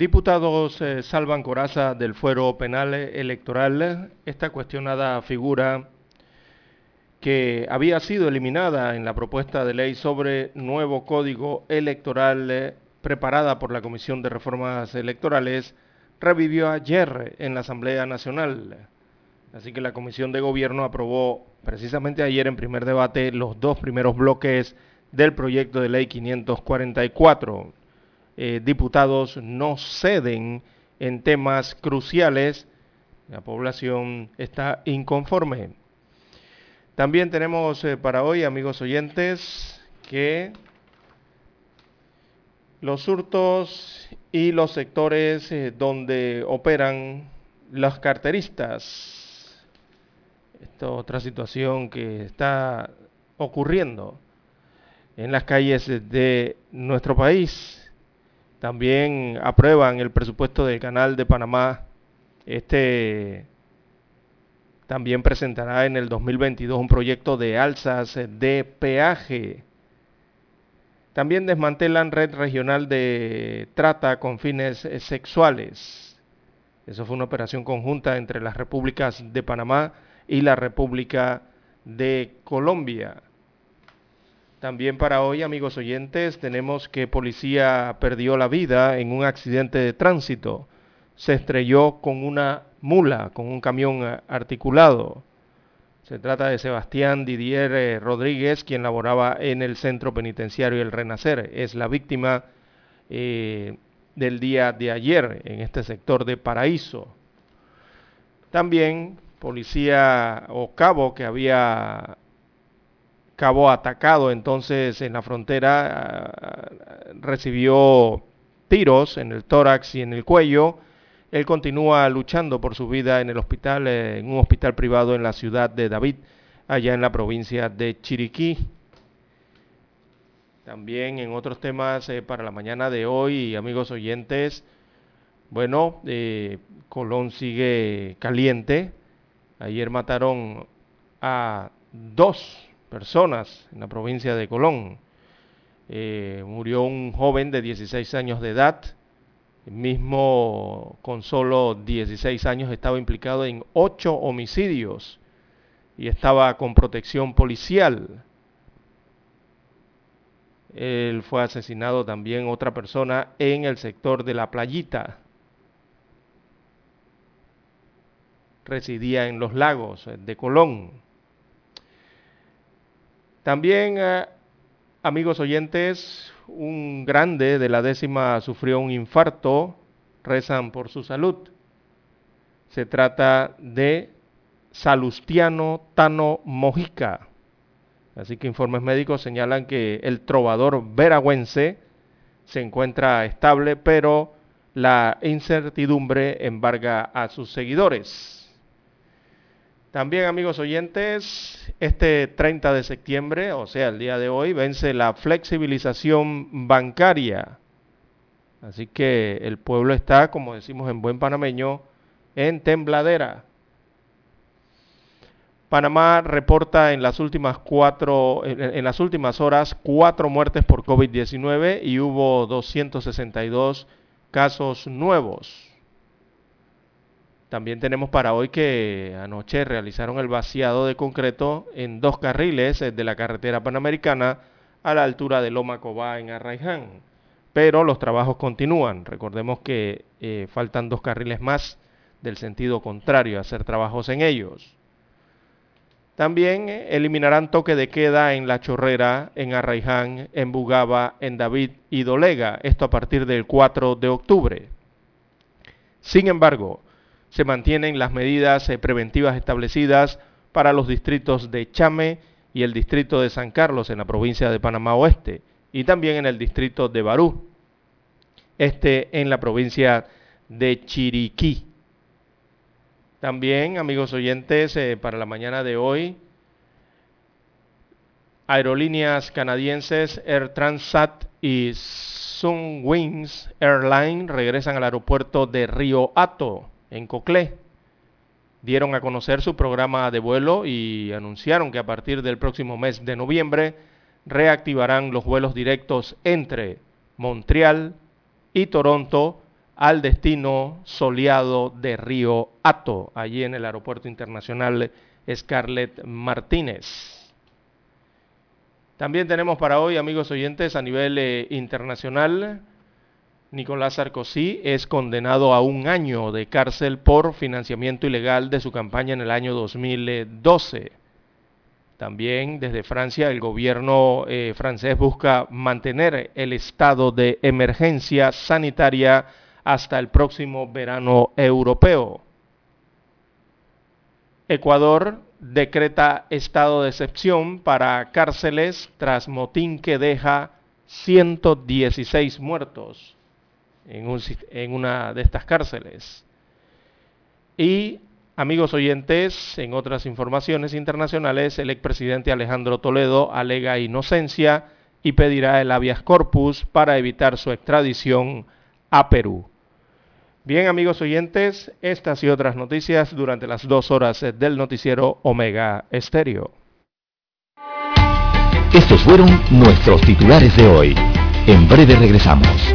Diputados eh, salvan Coraza del fuero penal electoral. Esta cuestionada figura que había sido eliminada en la propuesta de ley sobre nuevo código electoral eh, preparada por la Comisión de Reformas Electorales, revivió ayer en la Asamblea Nacional. Así que la Comisión de Gobierno aprobó precisamente ayer en primer debate los dos primeros bloques del proyecto de ley 544 eh, diputados no ceden en temas cruciales, la población está inconforme. También tenemos eh, para hoy, amigos oyentes, que los hurtos y los sectores eh, donde operan los carteristas. Esta otra situación que está ocurriendo en las calles de nuestro país también aprueban el presupuesto del Canal de Panamá. Este también presentará en el 2022 un proyecto de alzas de peaje. También desmantelan red regional de trata con fines sexuales. Eso fue una operación conjunta entre las repúblicas de Panamá y la República de Colombia. También para hoy, amigos oyentes, tenemos que policía perdió la vida en un accidente de tránsito. Se estrelló con una mula, con un camión eh, articulado. Se trata de Sebastián Didier eh, Rodríguez, quien laboraba en el centro penitenciario El Renacer. Es la víctima eh, del día de ayer en este sector de Paraíso. También policía o cabo que había cabo atacado entonces en la frontera, ah, recibió tiros en el tórax y en el cuello. Él continúa luchando por su vida en el hospital, en un hospital privado en la ciudad de David, allá en la provincia de Chiriquí. También en otros temas eh, para la mañana de hoy, amigos oyentes, bueno, eh, Colón sigue caliente. Ayer mataron a dos personas en la provincia de Colón. Eh, murió un joven de 16 años de edad, mismo con solo 16 años estaba implicado en ocho homicidios y estaba con protección policial. Él fue asesinado también otra persona en el sector de la playita. Residía en los lagos de Colón. También, eh, amigos oyentes, un grande de la décima sufrió un infarto, rezan por su salud. Se trata de Salustiano Tano Mojica. Así que informes médicos señalan que el trovador veragüense se encuentra estable, pero la incertidumbre embarga a sus seguidores. También, amigos oyentes, este 30 de septiembre, o sea, el día de hoy, vence la flexibilización bancaria. Así que el pueblo está, como decimos en buen panameño, en tembladera. Panamá reporta en las últimas cuatro, en, las últimas horas cuatro muertes por COVID-19 y hubo 262 casos nuevos. También tenemos para hoy que anoche realizaron el vaciado de concreto en dos carriles de la carretera panamericana a la altura de Loma Cobá en Arraiján. Pero los trabajos continúan. Recordemos que eh, faltan dos carriles más del sentido contrario a hacer trabajos en ellos. También eh, eliminarán toque de queda en La Chorrera, en Arraiján, en Bugaba, en David y Dolega, esto a partir del 4 de octubre. Sin embargo, se mantienen las medidas eh, preventivas establecidas para los distritos de Chame y el distrito de San Carlos en la provincia de Panamá Oeste y también en el distrito de Barú, este en la provincia de Chiriquí. También, amigos oyentes, eh, para la mañana de hoy, aerolíneas canadienses Air Transat y Sunwings Airline regresan al aeropuerto de Río Hato, en Coclé. Dieron a conocer su programa de vuelo y anunciaron que a partir del próximo mes de noviembre reactivarán los vuelos directos entre Montreal y Toronto al destino soleado de Río Hato, allí en el Aeropuerto Internacional Scarlett Martínez. También tenemos para hoy, amigos oyentes, a nivel eh, internacional, Nicolás Sarkozy es condenado a un año de cárcel por financiamiento ilegal de su campaña en el año 2012. También desde Francia el gobierno eh, francés busca mantener el estado de emergencia sanitaria hasta el próximo verano europeo. Ecuador decreta estado de excepción para cárceles tras motín que deja 116 muertos en, una de estas cárceles. Y Amigos oyentes, en otras informaciones internacionales, el expresidente Alejandro Toledo alega inocencia y pedirá el habeas corpus para evitar su extradición a Perú. Bien, amigos oyentes, estas y otras noticias durante las dos horas del noticiero Omega Estéreo. Estos fueron nuestros titulares de hoy. En breve regresamos.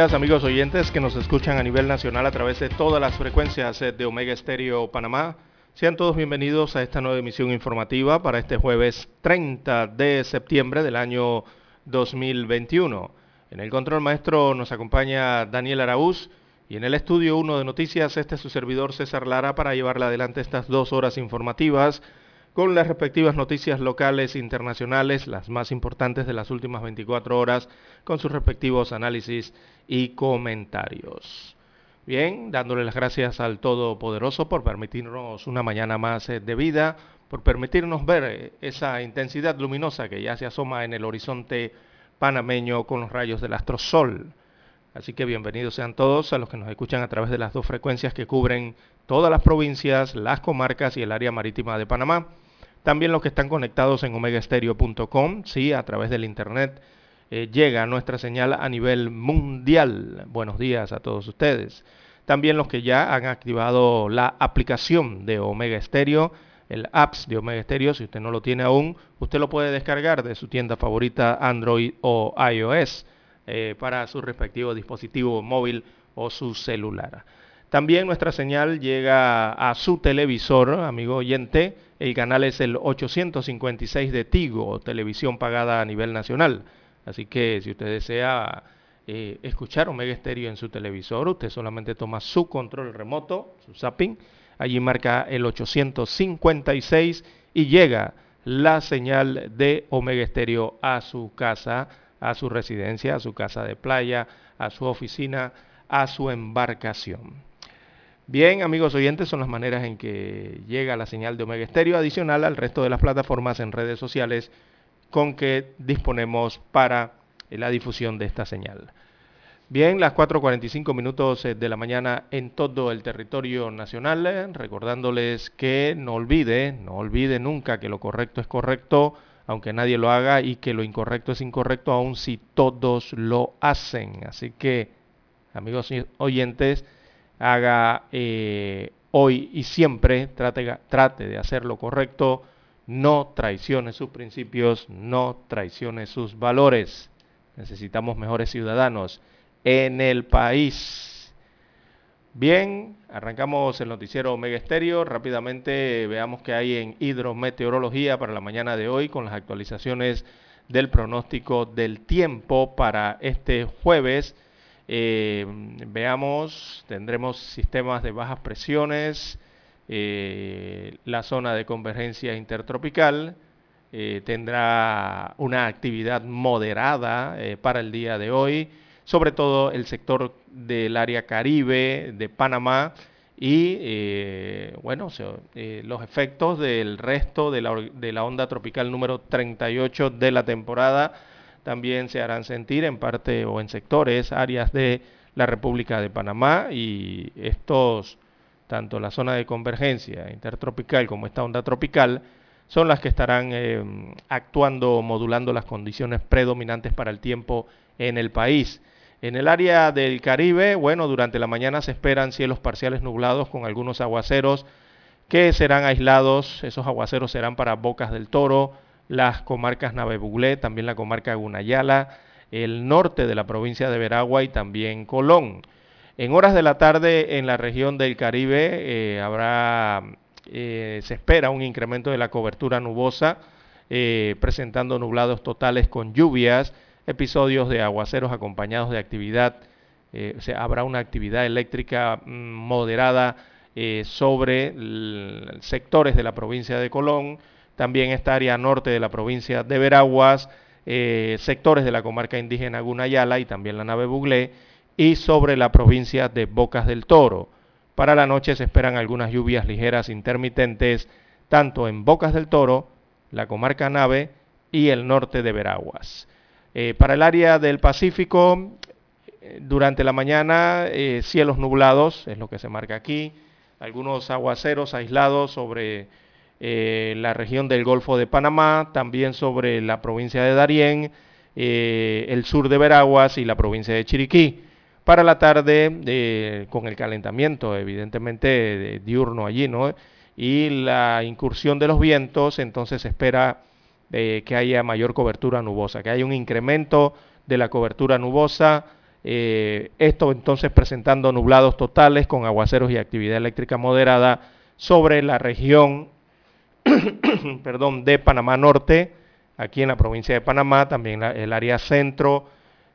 Amigos oyentes que nos escuchan a nivel nacional a través de todas las frecuencias eh, de Omega Estéreo Panamá. Sean todos bienvenidos a esta nueva emisión informativa para este jueves 30 de septiembre del año 2021. En el control maestro nos acompaña Daniel Araúz y en el estudio 1 de noticias este es su servidor César Lara para llevarle adelante estas dos horas informativas con las respectivas noticias locales e internacionales, las más importantes de las últimas 24 horas, con sus respectivos análisis y comentarios. Bien, dándole las gracias al Todopoderoso por permitirnos una mañana más eh, de vida, por permitirnos ver eh, esa intensidad luminosa que ya se asoma en el horizonte panameño con los rayos del astro sol. Así que bienvenidos sean todos a los que nos escuchan a través de las dos frecuencias que cubren todas las provincias, las comarcas y el área marítima de Panamá también los que están conectados en omegastereo.com, sí, a través del internet eh, llega nuestra señal a nivel mundial. Buenos días a todos ustedes. También los que ya han activado la aplicación de Omega Stereo el apps de Omega Stereo. Si usted no lo tiene aún, usted lo puede descargar de su tienda favorita Android o iOS eh, para su respectivo dispositivo móvil o su celular. También nuestra señal llega a su televisor, amigo oyente. El canal es el 856 de Tigo, televisión pagada a nivel nacional. Así que si usted desea eh, escuchar Omega Stereo en su televisor, usted solamente toma su control remoto, su zapping, allí marca el 856 y llega la señal de Omega Stereo a su casa, a su residencia, a su casa de playa, a su oficina, a su embarcación. Bien, amigos oyentes, son las maneras en que llega la señal de Omega Stereo adicional al resto de las plataformas en redes sociales con que disponemos para la difusión de esta señal. Bien, las 4.45 minutos eh, de la mañana en todo el territorio nacional, eh, recordándoles que no olvide, no olvide nunca que lo correcto es correcto, aunque nadie lo haga, y que lo incorrecto es incorrecto, aun si todos lo hacen. Así que, amigos oyentes, haga eh, hoy y siempre, trate, trate de hacer lo correcto, no traicione sus principios, no traicione sus valores. Necesitamos mejores ciudadanos en el país. Bien, arrancamos el noticiero Omega Estéreo. Rápidamente veamos qué hay en hidrometeorología para la mañana de hoy con las actualizaciones del pronóstico del tiempo para este jueves. Eh, veamos, tendremos sistemas de bajas presiones, eh, la zona de convergencia intertropical eh, tendrá una actividad moderada para el día de hoy sobre todo el sector del área caribe de Panamá y eh, bueno, eh, los efectos del resto de la, de la onda tropical número 38 de la temporada también se harán sentir en parte o en sectores, áreas de la República de Panamá y estos, tanto la zona de convergencia intertropical como esta onda tropical, son las que estarán eh, actuando, modulando las condiciones predominantes para el tiempo en el país. En el área del Caribe, bueno, durante la mañana se esperan cielos parciales nublados con algunos aguaceros que serán aislados. Esos aguaceros serán para Bocas del Toro, las comarcas Navebuglé, también la comarca Gunayala, el norte de la provincia de Veragua y también Colón. En horas de la tarde en la región del Caribe eh, habrá, eh, se espera un incremento de la cobertura nubosa, eh, presentando nublados totales con lluvias episodios de aguaceros acompañados de actividad, eh, o sea, habrá una actividad eléctrica mm, moderada sobre sectores de la provincia de Colón, también esta área norte de la provincia de Veraguas, sectores de la comarca indígena Gunayala y también la nave Buglé, y sobre la provincia de Bocas del Toro. Para la noche se esperan algunas lluvias ligeras intermitentes, tanto en Bocas del Toro, la comarca Nave y el norte de Veraguas. Eh, para el área del Pacífico, eh, durante la mañana, eh, cielos nublados, es lo que se marca aquí, algunos aguaceros aislados sobre la región del Golfo de Panamá, también sobre la provincia de Darién, el sur de Veraguas y la provincia de Chiriquí. Para la tarde, con el calentamiento evidentemente diurno allí, ¿no? Y la incursión de los vientos, entonces se espera que haya mayor cobertura nubosa, que haya un incremento de la cobertura nubosa. Eh, esto entonces presentando nublados totales con aguaceros y actividad eléctrica moderada sobre la región perdón, de Panamá Norte, aquí en la provincia de Panamá, también el área centro,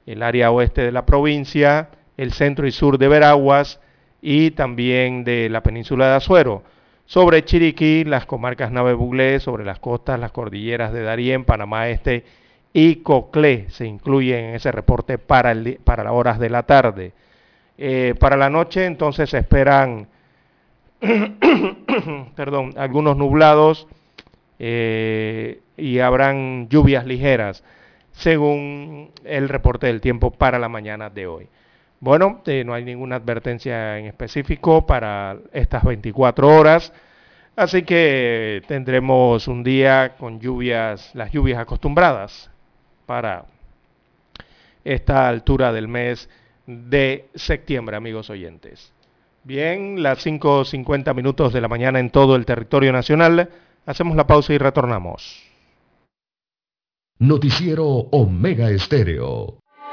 el área oeste de la provincia, el centro y sur de Veraguas y también de la península de Azuero sobre Chiriquí, las comarcas Nave Buglé, sobre las costas, las cordilleras de Darién, Panamá Este y Coclé se incluyen en ese reporte para, para las horas de la tarde. Eh, para la noche entonces se esperan perdón, algunos nublados eh, y habrán lluvias ligeras según el reporte del tiempo para la mañana de hoy. Bueno, eh, no hay ninguna advertencia en específico para estas 24 horas, así que tendremos un día con lluvias, las lluvias acostumbradas para esta altura del mes de septiembre, amigos oyentes. Bien, las 5.50 minutos de la mañana en todo el territorio nacional. Hacemos la pausa y retornamos. Noticiero Omega Estéreo.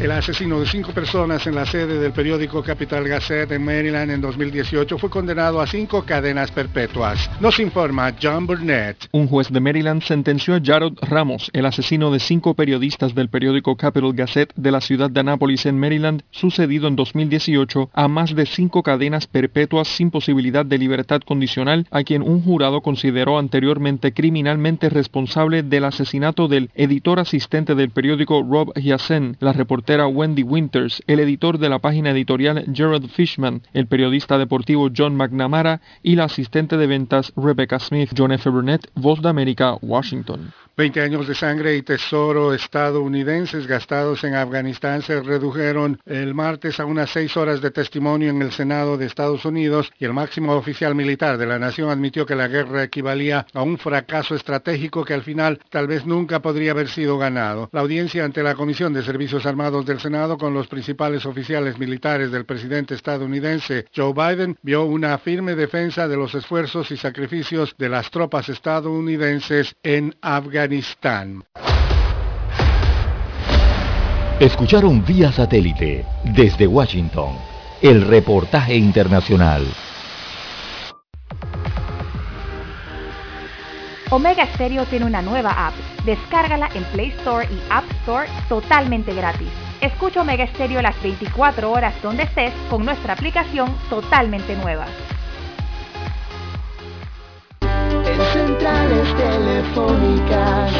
El asesino de cinco personas en la sede del periódico Capital Gazette en Maryland en 2018 fue condenado a cinco cadenas perpetuas. Nos informa John Burnett. Un juez de Maryland sentenció a Jared Ramos, el asesino de cinco periodistas del periódico Capital Gazette de la ciudad de Annapolis en Maryland, sucedido en 2018, a más de cinco cadenas perpetuas sin posibilidad de libertad condicional, a quien un jurado consideró anteriormente criminalmente responsable del asesinato del editor asistente del periódico Rob Yassen, la reportera Wendy Winters, el editor de la página editorial Gerald Fishman, el periodista deportivo John McNamara y la asistente de ventas Rebecca Smith. John F. Burnett, Voz de América, Washington. 20 años de sangre y tesoro estadounidenses gastados en Afganistán se redujeron el martes a unas seis horas de testimonio en el Senado de Estados Unidos y el máximo oficial militar de la nación admitió que la guerra equivalía a un fracaso estratégico que al final tal vez nunca podría haber sido ganado. La audiencia ante la Comisión de Servicios Armados del Senado con los principales oficiales militares del presidente estadounidense Joe Biden vio una firme defensa de los esfuerzos y sacrificios de las tropas estadounidenses en Afganistán. Escucharon vía satélite desde Washington el reportaje internacional. Omega Stereo tiene una nueva app. Descárgala en Play Store y App Store totalmente gratis. Escucha Omega Stereo las 24 horas donde estés con nuestra aplicación totalmente nueva. centrales telefónicas.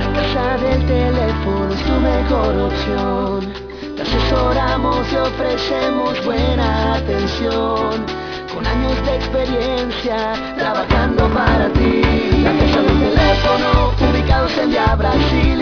La casa del teléfono es tu mejor opción. Te asesoramos y ofrecemos buena atención. Con años de experiencia trabajando para ti. La casa del teléfono, ubicados en Via Brasil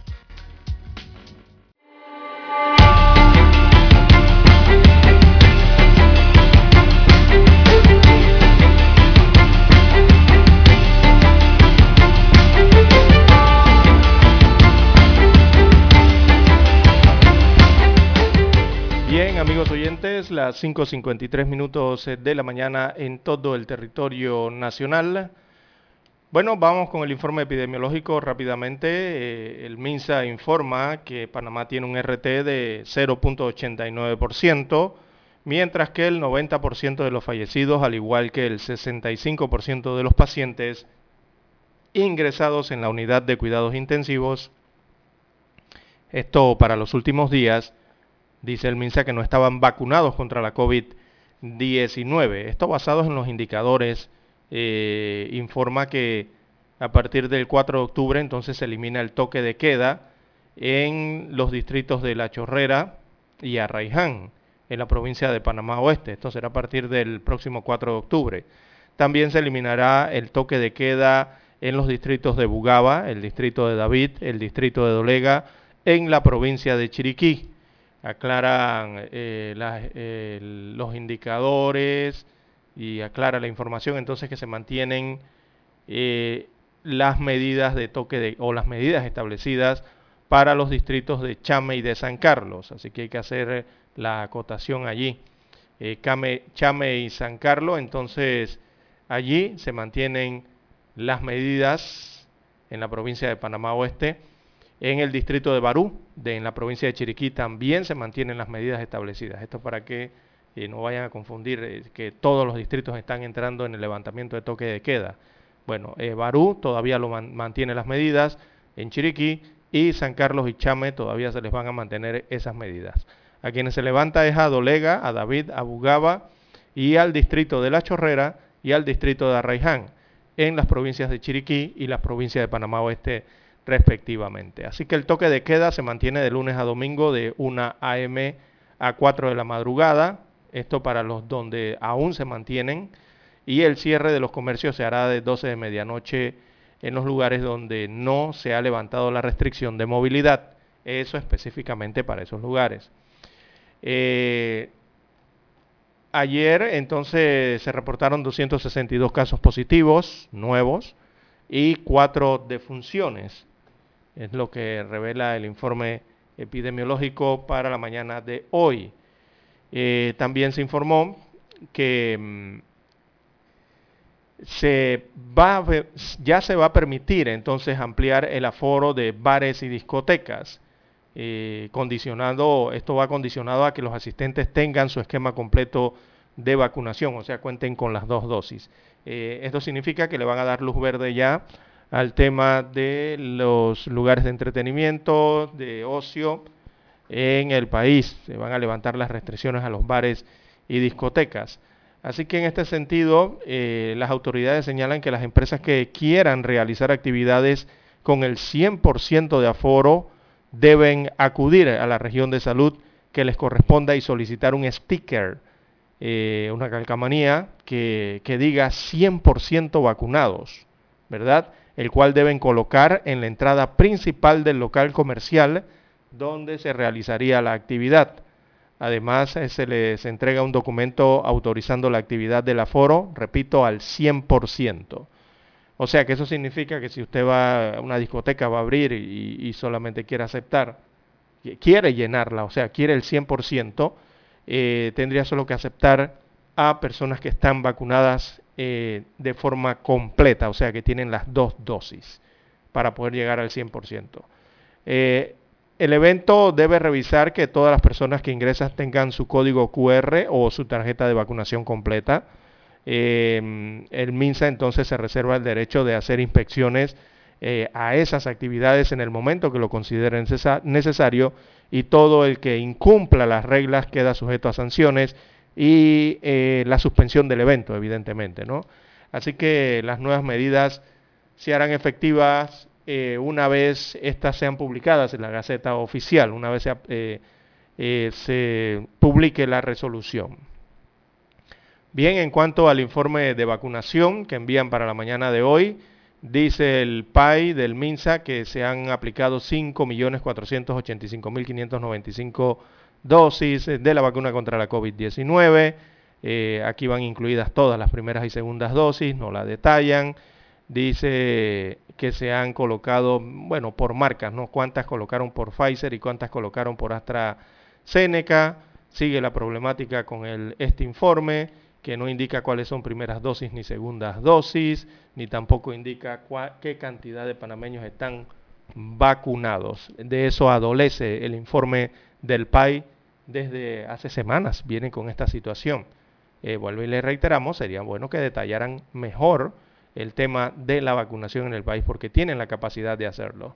Amigos oyentes, las 5.53 minutos eh, de la mañana en todo el territorio nacional. Bueno, vamos con el informe epidemiológico rápidamente. Eh, el MINSA informa que Panamá tiene un RT de 0.89%, mientras que el 90% de los fallecidos, al igual que el 65% de los pacientes ingresados en la unidad de cuidados intensivos, esto para los últimos días, dice el MINSA que no estaban vacunados contra la COVID-19. Esto basados en los indicadores, eh, informa que a partir del 4 de octubre entonces se elimina el toque de queda en los distritos de La Chorrera y Arraiján, en la provincia de Panamá Oeste. Esto será a partir del próximo 4 de octubre. También se eliminará el toque de queda en los distritos de Bugaba, el distrito de David, el distrito de Dolega, en la provincia de Chiriquí. Aclaran eh, los indicadores y aclara la información entonces que se mantienen eh, las medidas de toque de, o las medidas establecidas para los distritos de Chame y de San Carlos. Así que hay que hacer la acotación allí. Eh, Chame y San Carlos, entonces allí se mantienen las medidas en la provincia de Panamá Oeste. En el distrito de Barú, de, en la provincia de Chiriquí, también se mantienen las medidas establecidas. Esto para que eh, no vayan a confundir eh, que todos los distritos están entrando en el levantamiento de toque de queda. Bueno, eh, Barú todavía lo mantiene las medidas en Chiriquí y San Carlos y Chame todavía se les van a mantener esas medidas. A quienes se levanta es a Dolega, a David, a Bugaba y al distrito de La Chorrera y al distrito de Arraiján en las provincias de Chiriquí y las provincias de Panamá Oeste respectivamente. Así que el toque de queda se mantiene de lunes a domingo de 1 a.m. a 4 de la madrugada, esto para los donde aún se mantienen, y el cierre de los comercios se hará de 12 de medianoche en los lugares donde no se ha levantado la restricción de movilidad. Eso específicamente para esos lugares. Eh, ayer entonces se reportaron 262 casos positivos nuevos y cuatro defunciones. Es lo que revela el informe epidemiológico para la mañana de hoy. Eh, también se informó que mm, se va ya se va a permitir entonces ampliar el aforo de bares y discotecas, eh, esto va condicionado a que los asistentes tengan su esquema completo de vacunación, o sea, cuenten con las dos dosis. Eh, esto significa que le van a dar luz verde ya al tema de los lugares de entretenimiento, de ocio, en el país. Se van a levantar las restricciones a los bares y discotecas. Así que en este sentido, eh, las autoridades señalan que las empresas que quieran realizar actividades con el 100% de aforo deben acudir a la región de salud que les corresponda y solicitar un sticker, eh, una calcamanía que, que diga 100% vacunados, ¿verdad? El cual deben colocar en la entrada principal del local comercial donde se realizaría la actividad. Además, eh, se les entrega un documento autorizando la actividad del aforo, repito, al 100%. O sea que eso significa que si usted va a una discoteca, va a abrir y, solamente quiere aceptar, quiere llenarla, o sea, quiere el 100%, eh, tendría solo que aceptar a personas que están vacunadas eh, de forma completa, o sea, que tienen las dos dosis para poder llegar al 100%. Eh, el evento debe revisar que todas las personas que ingresan tengan su código QR o su tarjeta de vacunación completa. Em, el MINSA entonces se reserva el derecho de hacer inspecciones eh, a esas actividades en el momento que lo consideren necesario y todo el que incumpla las reglas queda sujeto a sanciones y eh, la suspensión del evento, evidentemente. ¿no? Así que las nuevas medidas se harán efectivas eh, una vez estas sean publicadas en la Gaceta Oficial, una vez eh, eh, se publique la resolución. Bien, en cuanto al informe de vacunación que envían para la mañana de hoy, dice el PAI del MINSA que se han aplicado 5.485.595 dosis de la vacuna contra la COVID-19. aquí van incluidas todas las primeras y segundas dosis, no la detallan. Dice que se han colocado, bueno, por marcas, ¿no? Cuántas colocaron por Pfizer y cuántas colocaron por AstraZeneca. Sigue la problemática con el, este informe, que no indica cuáles son primeras dosis ni segundas dosis, ni tampoco indica qué cantidad de panameños están vacunados. De eso adolece el informe del PAI desde hace semanas. Viene con esta situación. Eh, vuelvo y le reiteramos, sería bueno que detallaran mejor el tema de la vacunación en el país porque tienen la capacidad de hacerlo.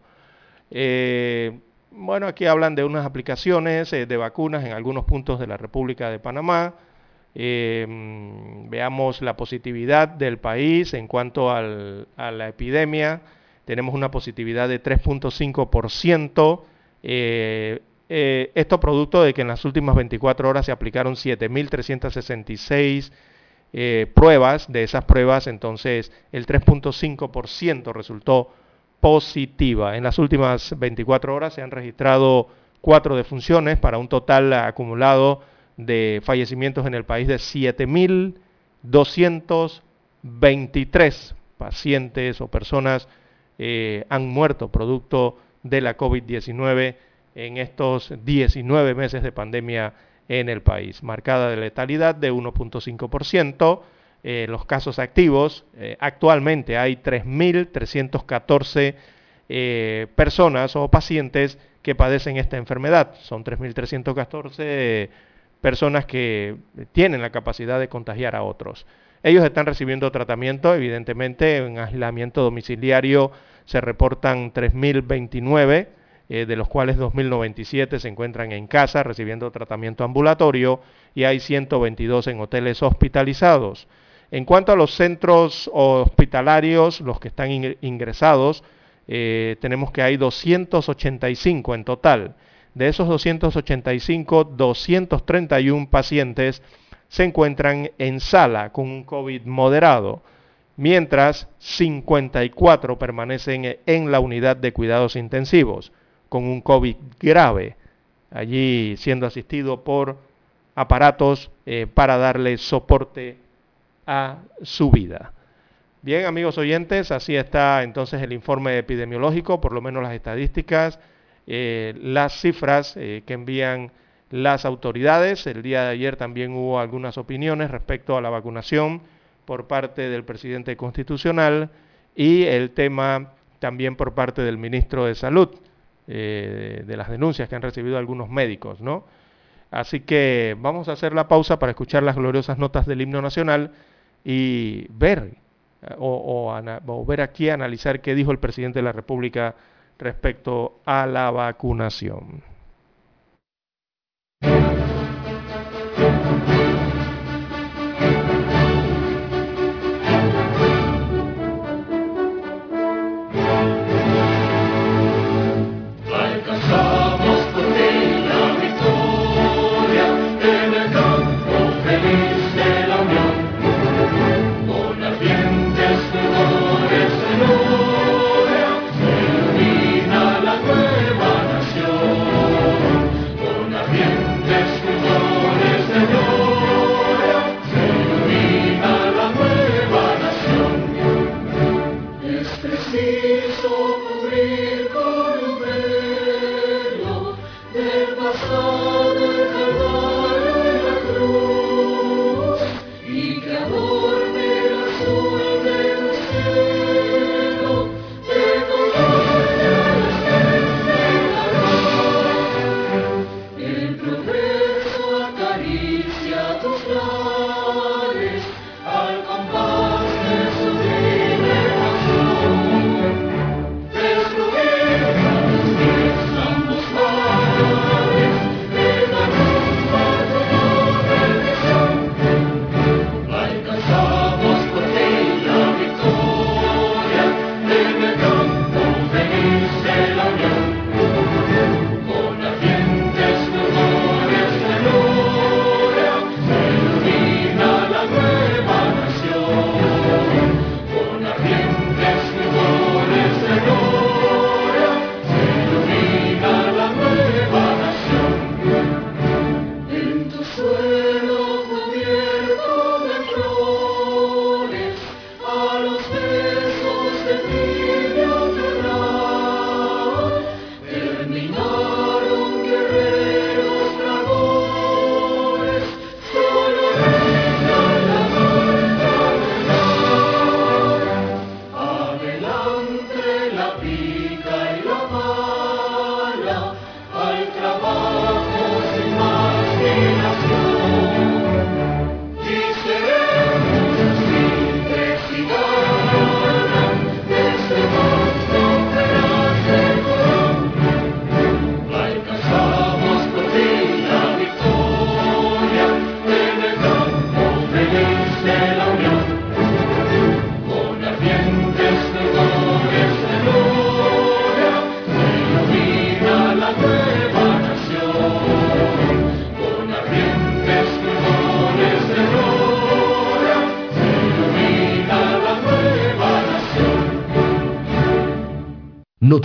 Eh, bueno, aquí hablan de unas aplicaciones eh, de vacunas en algunos puntos de la República de Panamá. Eh, veamos la positividad del país en cuanto a la epidemia. Tenemos una positividad de 3.5%. esto producto de que en las últimas 24 horas se aplicaron 7.366 eh, pruebas, de esas pruebas entonces el 3.5% resultó positiva. En las últimas 24 horas se han registrado cuatro defunciones para un total acumulado de fallecimientos en el país de 7.223 pacientes o personas eh, han muerto producto de la COVID-19 en estos 19 meses de pandemia en el país, marcada de letalidad de 1.5%. Eh, los casos activos, eh, actualmente hay 3.314 personas o pacientes que padecen esta enfermedad. Son 3.314 personas que tienen la capacidad de contagiar a otros. Ellos están recibiendo tratamiento, evidentemente, en aislamiento domiciliario se reportan 3.029, eh, de los cuales 2.097 se encuentran en casa recibiendo tratamiento ambulatorio y hay 122 en hoteles hospitalizados. En cuanto a los centros hospitalarios, los que están ingresados, eh, tenemos que hay 285 en total. De esos 285, 231 pacientes se encuentran en sala con un COVID moderado, mientras 54 permanecen en la unidad de cuidados intensivos con un COVID grave, allí siendo asistido por aparatos eh, para darle soporte a su vida. Bien, amigos oyentes, así está entonces el informe epidemiológico, por lo menos las estadísticas, eh, las cifras eh, que envían las autoridades. El día de ayer también hubo algunas opiniones respecto a la vacunación por parte del presidente constitucional y el tema también por parte del ministro de Salud, eh, de las denuncias que han recibido algunos médicos, ¿no? Así que vamos a hacer la pausa para escuchar las gloriosas notas del himno nacional y ver o, ver aquí, analizar qué dijo el presidente de la República respecto a la vacunación.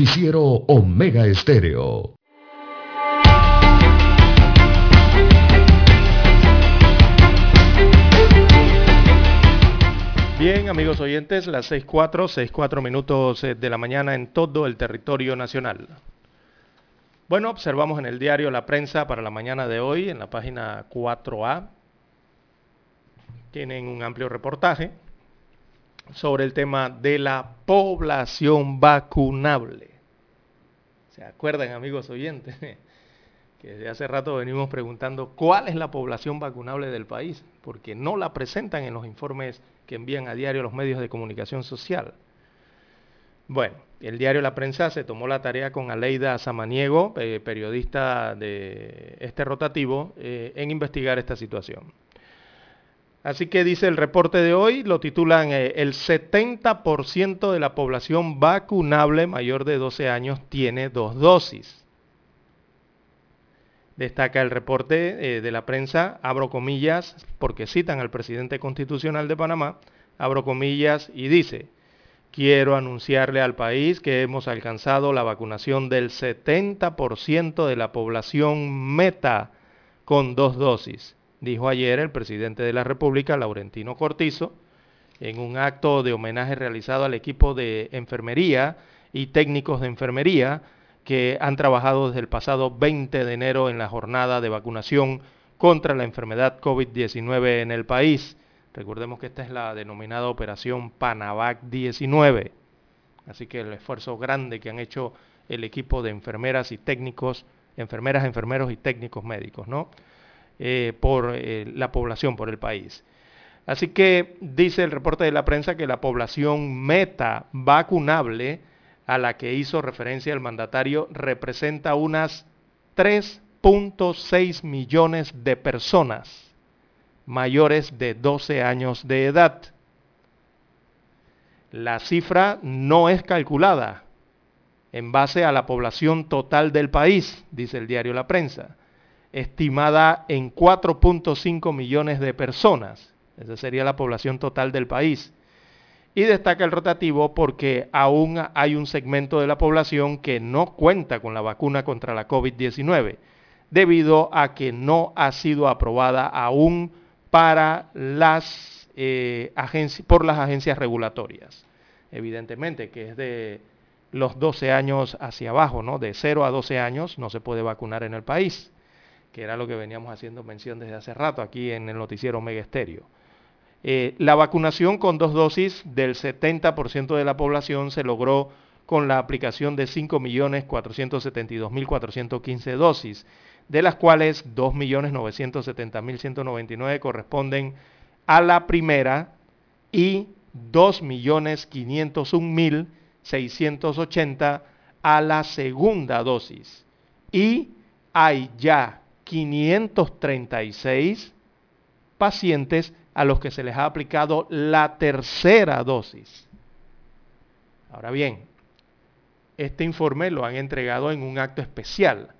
Noticiero Omega Estéreo. Bien, amigos oyentes, las 6.4, 6.4 minutos eh, de la mañana en todo el territorio nacional. Bueno, observamos en el diario La Prensa para la mañana de hoy, en la página 4A. Tienen un amplio reportaje sobre el tema de la población vacunable. ¿Se acuerdan, amigos oyentes? que desde hace rato venimos preguntando cuál es la población vacunable del país, porque no la presentan en los informes que envían a diario los medios de comunicación social. Bueno, el diario La Prensa se tomó la tarea con Aleida Samaniego, eh, periodista de este rotativo, eh, en investigar esta situación. Así que dice el reporte de hoy, lo titulan eh, El 70% de la población vacunable mayor de 12 años tiene dos dosis. Destaca el reporte eh, de la prensa, abro comillas, porque citan al presidente constitucional de Panamá, abro comillas, y dice, quiero anunciarle al país que hemos alcanzado la vacunación del 70% de la población meta con dos dosis dijo ayer el presidente de la República, Laurentino Cortizo, en un acto de homenaje realizado al equipo de enfermería y técnicos de enfermería que han trabajado desde el pasado 20 de enero en la jornada de vacunación contra la enfermedad COVID-19 en el país. Recordemos que esta es la denominada Operación Panavac 19. Así que el esfuerzo grande que han hecho el equipo de enfermeras y técnicos, enfermeras, enfermeros y técnicos médicos, ¿no? Eh, por eh, la población, por el país. Así que dice el reporte de la prensa que la población meta vacunable a la que hizo referencia el mandatario representa unas 3.6 millones de personas mayores de 12 años de edad. La cifra no es calculada en base a la población total del país, dice el diario La Prensa estimada en 4.5 millones de personas. Esa sería la población total del país. Y destaca el rotativo porque aún hay un segmento de la población que no cuenta con la vacuna contra la COVID-19, debido a que no ha sido aprobada aún para las, eh, por las agencias regulatorias. Evidentemente que es de los 12 años hacia abajo, ¿no? De 0 a 12 años no se puede vacunar en el país que era lo que veníamos haciendo mención desde hace rato aquí en el noticiero Mega Estéreo. Eh, la vacunación con dos dosis del 70% de la población se logró con la aplicación de 5.472.415 dosis, de las cuales 2.970.199 corresponden a la primera y 2.501.680 a la segunda dosis. Y hay ya 536 pacientes a los que se les ha aplicado la tercera dosis. Ahora bien, este informe lo han entregado en un acto especial,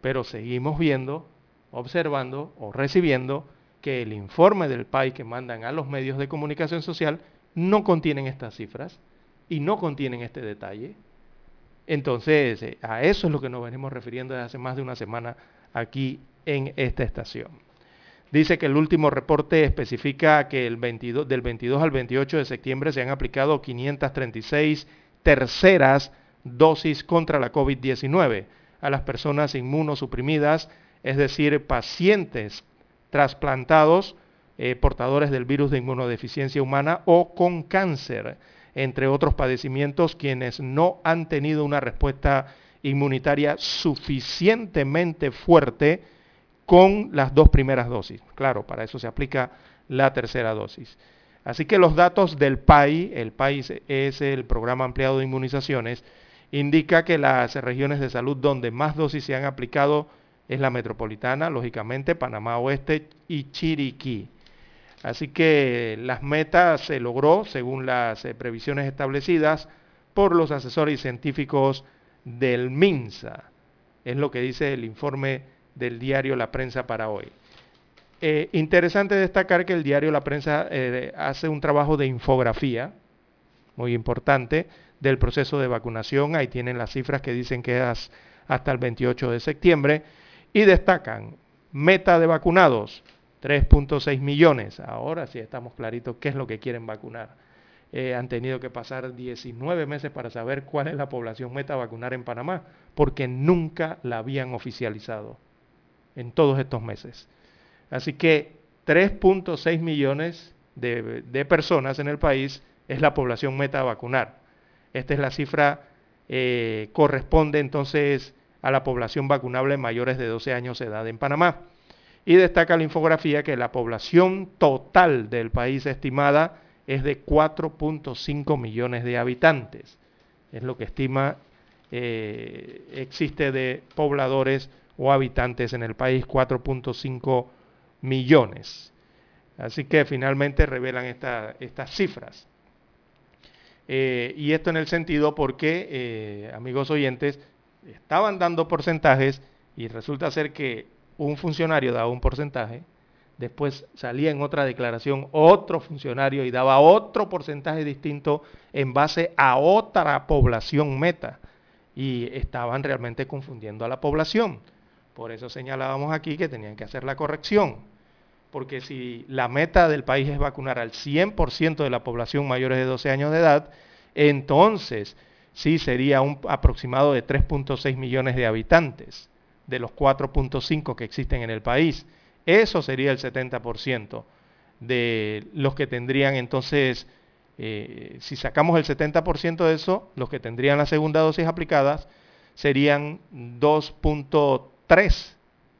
pero seguimos viendo, observando o recibiendo que el informe del PAI que mandan a los medios de comunicación social no contienen estas cifras y no contienen este detalle. Entonces, eh, a eso es lo que nos venimos refiriendo desde hace más de una semana aquí en esta estación. Dice que el último reporte especifica que el 22, del 22 al 28 de septiembre se han aplicado 536 terceras dosis contra la COVID-19 a las personas inmunosuprimidas, es decir, pacientes trasplantados, eh, portadores del virus de inmunodeficiencia humana o con cáncer, entre otros padecimientos, quienes no han tenido una respuesta inmunitaria suficientemente fuerte con las dos primeras dosis. Claro, para eso se aplica la tercera dosis. Así que los datos del PAI, el PAI es el Programa Ampliado de Inmunizaciones, indica que las regiones de salud donde más dosis se han aplicado es la metropolitana, lógicamente, Panamá Oeste y Chiriquí. Así que las metas se logró según las eh, previsiones establecidas por los asesores científicos del MINSA. Es lo que dice el informe del diario La Prensa para hoy. Eh, interesante destacar que el diario La Prensa eh, hace un trabajo de infografía, muy importante, del proceso de vacunación. Ahí tienen las cifras que dicen que es hasta el 28 de septiembre. Y destacan, meta de vacunados, 3.6 millones. Ahora sí estamos claritos qué es lo que quieren vacunar. Eh, han tenido que pasar 19 meses para saber cuál es la población meta a vacunar en Panamá, porque nunca la habían oficializado en todos estos meses. Así que 3.6 millones de, personas en el país es la población meta a vacunar. Esta es la cifra, eh, corresponde entonces a la población vacunable mayores de 12 años de edad en Panamá. Y destaca la infografía que la población total del país estimada es de 4.5 millones de habitantes. Es lo que estima eh, existe de pobladores o habitantes en el país, 4.5 millones. Así que finalmente revelan estas cifras. Eh, y esto en el sentido porque, eh, amigos oyentes, estaban dando porcentajes y resulta ser que un funcionario daba un porcentaje, después salía en otra declaración otro funcionario y daba otro porcentaje distinto en base a otra población meta. Y estaban realmente confundiendo a la población. Por eso señalábamos aquí que tenían que hacer la corrección. Porque si la meta del país es vacunar al 100% de la población mayores de 12 años de edad, entonces sí sería un aproximado de 3.6 millones de habitantes de los 4.5 que existen en el país. Eso sería el 70% de los que tendrían entonces, eh, si sacamos el 70% de eso, los que tendrían la segunda dosis aplicadas serían 2.3,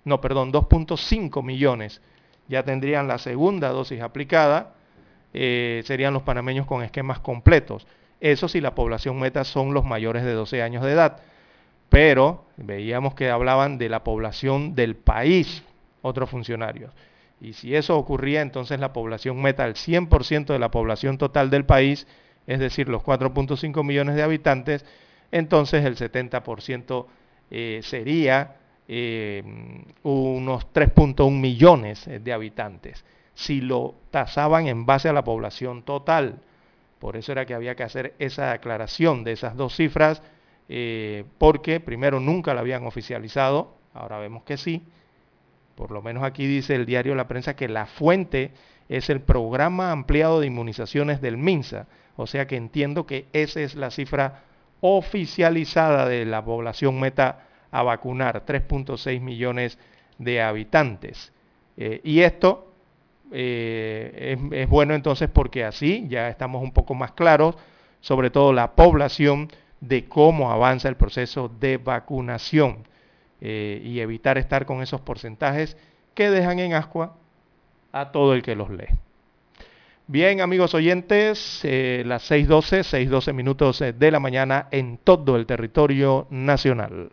no, perdón, 2.5 millones. Ya tendrían la segunda dosis aplicada, eh, serían los panameños con esquemas completos. Eso si la población meta son los mayores de 12 años de edad. Pero veíamos que hablaban de la población del país, otros funcionarios. Y si eso ocurría, entonces la población meta, el 100% de la población total del país, es decir, los 4.5 millones de habitantes, entonces el 70% eh, sería eh, unos 3.1 millones de habitantes, si lo tasaban en base a la población total. Por eso era que había que hacer esa aclaración de esas dos cifras, eh, porque primero nunca la habían oficializado, ahora vemos que sí. Por lo menos aquí dice el diario La Prensa que la fuente es el programa ampliado de inmunizaciones del MINSA. O sea que entiendo que esa es la cifra oficializada de la población meta a vacunar, 3.6 millones de habitantes. Eh, y esto eh, es, bueno entonces porque así ya estamos un poco más claros, sobre todo la población, de cómo avanza el proceso de vacunación eh, y evitar estar con esos porcentajes que dejan en ascua a todo el que los lee. Bien, amigos oyentes, eh, las 6.12, 6.12 minutos de la mañana en todo el territorio nacional.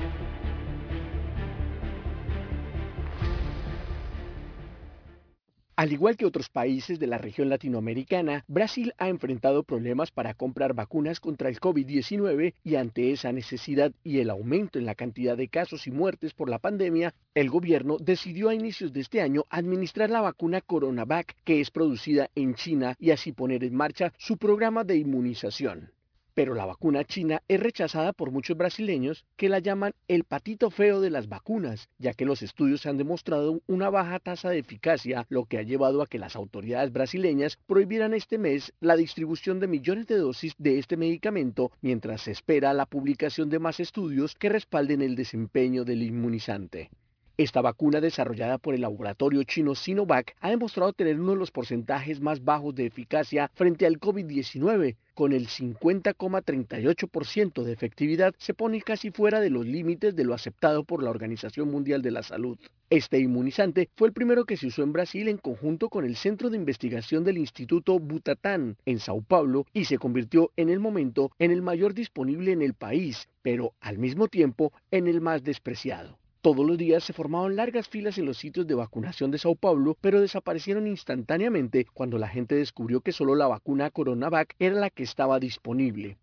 Al igual que otros países de la región latinoamericana, Brasil ha enfrentado problemas para comprar vacunas contra el COVID-19 y ante esa necesidad y el aumento en la cantidad de casos y muertes por la pandemia, el gobierno decidió a inicios de este año administrar la vacuna CoronaVac que es producida en China y así poner en marcha su programa de inmunización. Pero la vacuna china es rechazada por muchos brasileños que la llaman el patito feo de las vacunas, ya que los estudios han demostrado una baja tasa de eficacia, lo que ha llevado a que las autoridades brasileñas prohibieran este mes la distribución de millones de dosis de este medicamento mientras se espera la publicación de más estudios que respalden el desempeño del inmunizante. Esta vacuna desarrollada por el laboratorio chino Sinovac ha demostrado tener uno de los porcentajes más bajos de eficacia frente al COVID-19. Con el 50,38% de efectividad se pone casi fuera de los límites de lo aceptado por la Organización Mundial de la Salud. Este inmunizante fue el primero que se usó en Brasil en conjunto con el Centro de Investigación del Instituto Butatán en Sao Paulo y se convirtió en el momento en el mayor disponible en el país, pero al mismo tiempo en el más despreciado. Todos los días se formaban largas filas en los sitios de vacunación de Sao Paulo, pero desaparecieron instantáneamente cuando la gente descubrió que solo la vacuna Coronavac era la que estaba disponible.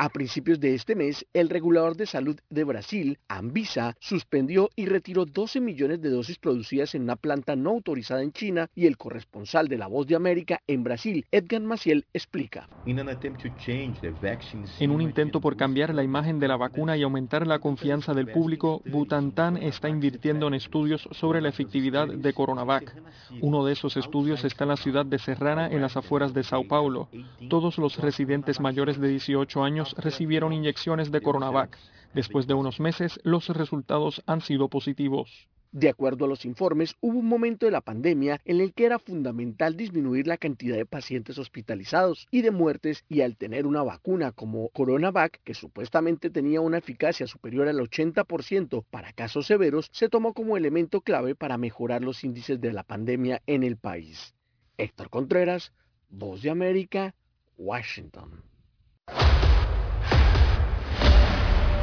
A principios de este mes, el regulador de salud de Brasil, Anvisa, suspendió y retiró 12 millones de dosis producidas en una planta no autorizada en China y el corresponsal de La Voz de América en Brasil, Edgar Maciel, explica. En un intento por cambiar la imagen de la vacuna y aumentar la confianza del público, Butantan está invirtiendo en estudios sobre la efectividad de Coronavac. Uno de esos estudios está en la ciudad de Serrana, en las afueras de Sao Paulo. Todos los residentes mayores de 18 años recibieron inyecciones de Coronavac. Después de unos meses, los resultados han sido positivos. De acuerdo a los informes, hubo un momento de la pandemia en el que era fundamental disminuir la cantidad de pacientes hospitalizados y de muertes y al tener una vacuna como Coronavac, que supuestamente tenía una eficacia superior al 80% para casos severos, se tomó como elemento clave para mejorar los índices de la pandemia en el país. Héctor Contreras, Voz de América, Washington.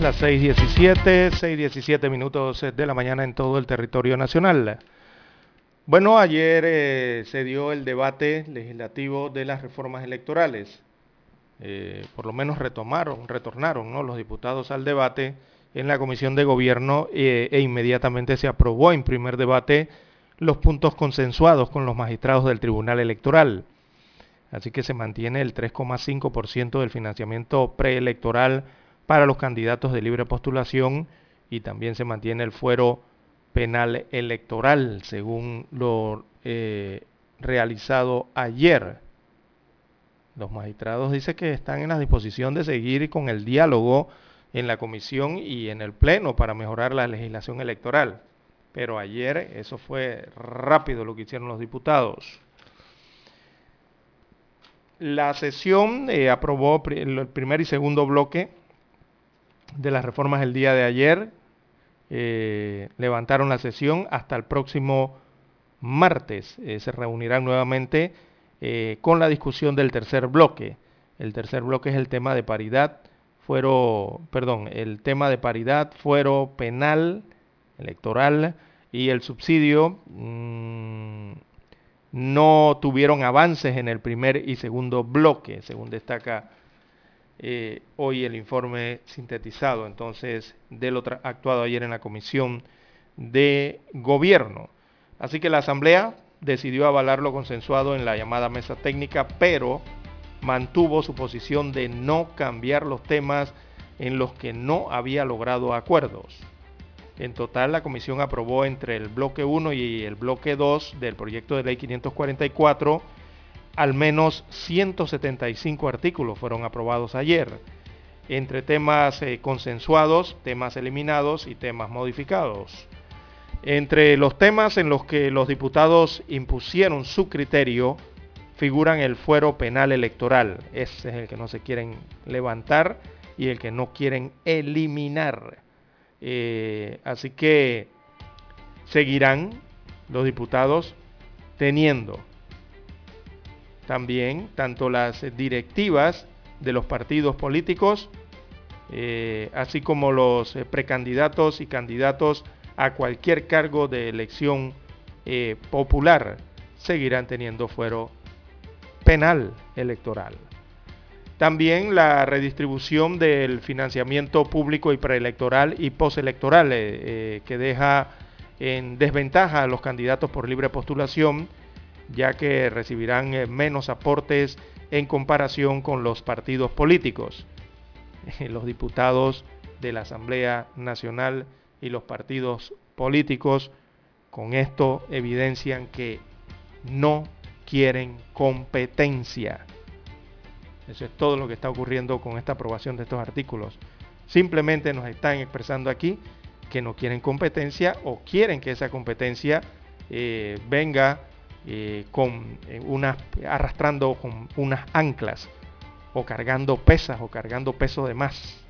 Las 6.17, 6.17 minutos de la mañana en todo el territorio nacional. Bueno, ayer eh, se dio el debate legislativo de las reformas electorales. Eh, por lo menos retomaron, retornaron los diputados al debate en la Comisión de Gobierno eh, e inmediatamente se aprobó en primer debate los puntos consensuados con los magistrados del Tribunal Electoral. Así que se mantiene el 3,5% del financiamiento preelectoral para los candidatos de libre postulación y también se mantiene el fuero penal electoral, según lo eh, realizado ayer. Los magistrados dicen que están en la disposición de seguir con el diálogo en la comisión y en el pleno para mejorar la legislación electoral. Pero ayer eso fue rápido lo que hicieron los diputados. La sesión eh, aprobó el primer y segundo bloque de las reformas el día de ayer. Eh, levantaron la sesión hasta el próximo martes. Eh, se reunirán nuevamente eh, con la discusión del tercer bloque. El tercer bloque es el tema de paridad, fuero, perdón, el tema de paridad, fuero penal, electoral y el subsidio. Mm, no tuvieron avances en el primer y segundo bloque, según destaca eh, hoy el informe sintetizado entonces de lo actuado ayer en la Comisión de Gobierno. Así que la Asamblea decidió avalar lo consensuado en la llamada mesa técnica, pero mantuvo su posición de no cambiar los temas en los que no había logrado acuerdos. En total, la comisión aprobó entre el bloque 1 y el bloque 2 del proyecto de ley 544 al menos 175 artículos fueron aprobados ayer, entre temas eh, consensuados, temas eliminados y temas modificados. Entre los temas en los que los diputados impusieron su criterio figuran el fuero penal electoral. Ese es el que no se quieren levantar y el que no quieren eliminar. Eh, así que seguirán los diputados teniendo también tanto las directivas de los partidos políticos, eh, así como los eh, precandidatos y candidatos a cualquier cargo de elección popular, seguirán teniendo fuero penal electoral. También la redistribución del financiamiento público y preelectoral y postelectoral, eh, eh, que deja en desventaja a los candidatos por libre postulación, ya que recibirán eh, menos aportes en comparación con los partidos políticos. los diputados de la Asamblea Nacional y los partidos políticos con esto evidencian que no quieren competencia eso es todo lo que está ocurriendo con esta aprobación de estos artículos. Simplemente nos están expresando aquí que no quieren competencia o quieren que esa competencia eh, venga eh, con eh, unas, arrastrando con unas anclas o cargando pesas o cargando peso de más,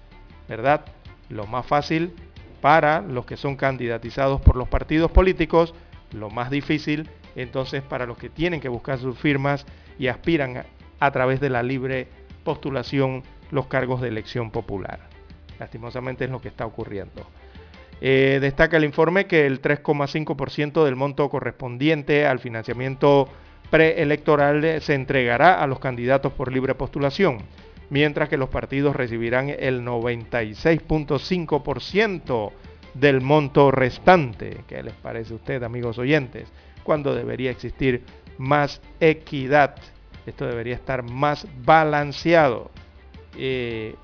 ¿verdad? Lo más fácil para los que son candidatizados por los partidos políticos, lo más difícil entonces para los que tienen que buscar sus firmas y aspiran a través de la libre postulación los cargos de elección popular. Lastimosamente es lo que está ocurriendo. Eh, destaca el informe que el 3,5% del monto correspondiente al financiamiento preelectoral se entregará a los candidatos por libre postulación, mientras que los partidos recibirán el 96.5% del monto restante. ¿Qué les parece a usted, amigos oyentes? Cuando debería existir más equidad esto debería estar más balanceado eh,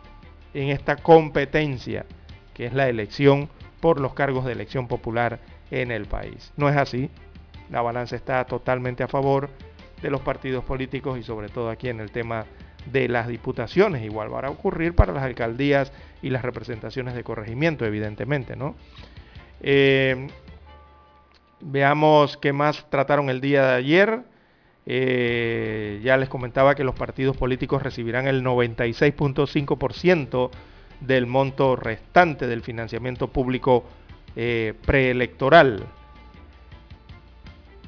en esta competencia que es la elección por los cargos de elección popular en el país. No es así. La balanza está totalmente a favor de los partidos políticos y sobre todo aquí en el tema de las diputaciones. Igual va a ocurrir para las alcaldías y las representaciones de corregimiento, evidentemente, ¿no? Eh, veamos qué más trataron el día de ayer. Eh, ya les comentaba que los partidos políticos recibirán el 96.5% del monto restante del financiamiento público eh, preelectoral.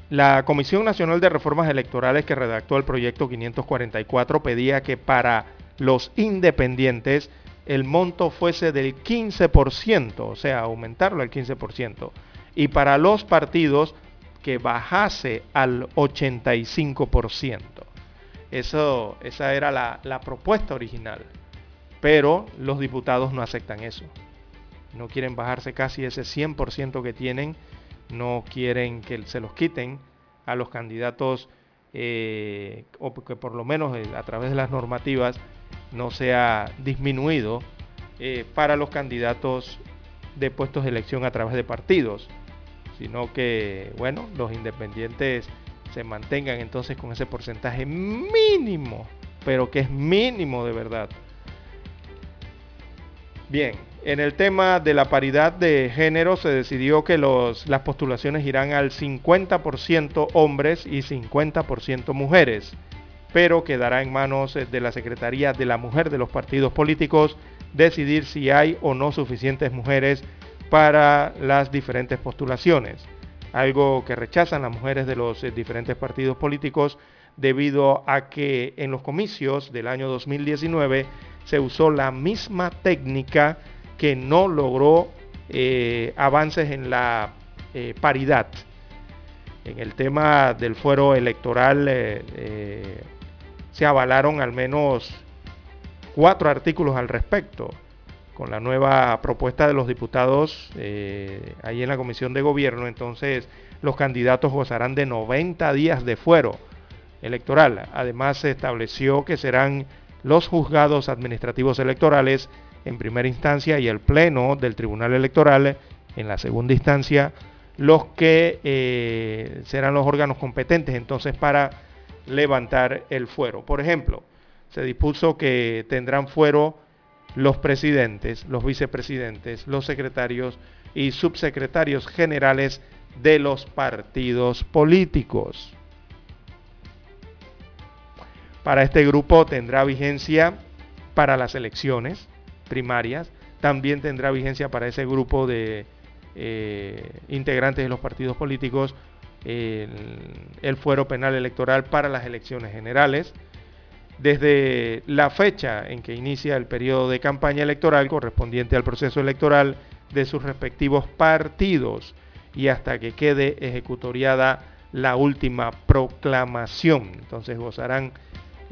La Comisión Nacional de Reformas Electorales que redactó el proyecto 544 pedía que para los independientes el monto fuese del 15%, o sea, aumentarlo al 15%, y para los partidos que bajase al 85%. Eso, esa era la, la propuesta original. Pero los diputados no aceptan eso. No quieren bajarse casi ese 100% que tienen. No quieren que se los quiten a los candidatos eh, o que por lo menos eh, a través de las normativas no sea disminuido eh, para los candidatos de puestos de elección a través de partidos sino que, bueno, los independientes se mantengan entonces con ese porcentaje mínimo, pero que es mínimo de verdad. Bien, en el tema de la paridad de género se decidió que los, las postulaciones irán al 50% hombres y 50% mujeres, pero quedará en manos de la Secretaría de la Mujer de los partidos políticos decidir si hay o no suficientes mujeres para las diferentes postulaciones, algo que rechazan las mujeres de los eh, diferentes partidos políticos debido a que en los comicios del año 2019 se usó la misma técnica que no logró eh, avances en la eh, paridad. En el tema del fuero electoral se avalaron al menos cuatro artículos al respecto con la nueva propuesta de los diputados eh, ahí en la Comisión de Gobierno. Entonces, los candidatos gozarán de 90 días de fuero electoral. Además, se estableció que serán los juzgados administrativos electorales en primera instancia y el Pleno del Tribunal Electoral en la segunda instancia los que eh, serán los órganos competentes entonces para levantar el fuero. Por ejemplo, se dispuso que tendrán fuero los presidentes, los vicepresidentes, los secretarios y subsecretarios generales de los partidos políticos. Para este grupo tendrá vigencia para las elecciones primarias, también tendrá vigencia para ese grupo de eh, integrantes de los partidos políticos el, fuero penal electoral para las elecciones generales. Desde la fecha en que inicia el periodo de campaña electoral correspondiente al proceso electoral de sus respectivos partidos y hasta que quede ejecutoriada la última proclamación. Entonces gozarán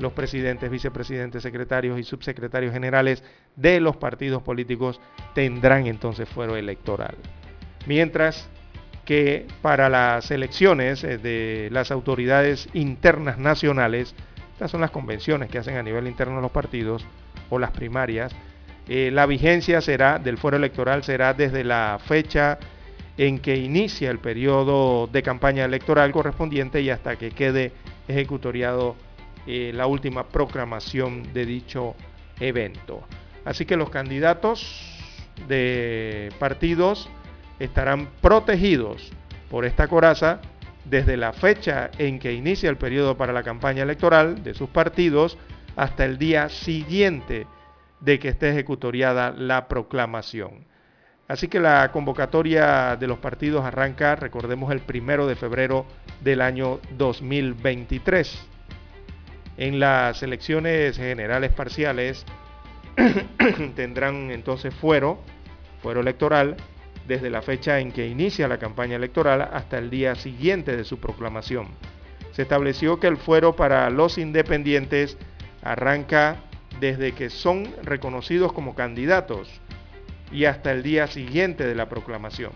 los presidentes, vicepresidentes, secretarios y subsecretarios generales de los partidos políticos tendrán entonces fuero electoral. Mientras que para las elecciones eh, de las autoridades internas nacionales, estas son las convenciones que hacen a nivel interno los partidos o las primarias, eh, la vigencia será del fuero electoral será desde la fecha en que inicia el periodo de campaña electoral correspondiente y hasta que quede ejecutoriado eh, la última proclamación de dicho evento. Así que los candidatos de partidos estarán protegidos por esta coraza desde la fecha en que inicia el periodo para la campaña electoral de sus partidos hasta el día siguiente de que esté ejecutoriada la proclamación. Así que la convocatoria de los partidos arranca, recordemos, el primero de febrero del año 2023. En las elecciones generales parciales tendrán entonces fuero, fuero electoral, desde la fecha en que inicia la campaña electoral hasta el día siguiente de su proclamación. Se estableció que el fuero para los independientes arranca desde que son reconocidos como candidatos y hasta el día siguiente de la proclamación.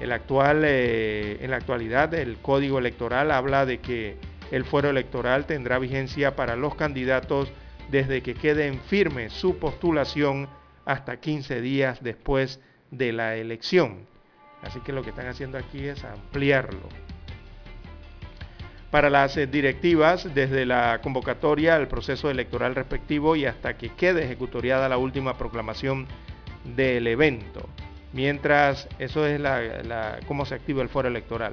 El actual, eh, en la actualidad el código electoral habla de que el fuero electoral tendrá vigencia para los candidatos desde que quede en firme su postulación hasta 15 días después de la elección. Así que lo que están haciendo aquí es ampliarlo. Para las eh, directivas, desde la convocatoria al proceso electoral respectivo y hasta que quede ejecutoriada la última proclamación del evento. Mientras, eso es la, cómo se activa el foro electoral.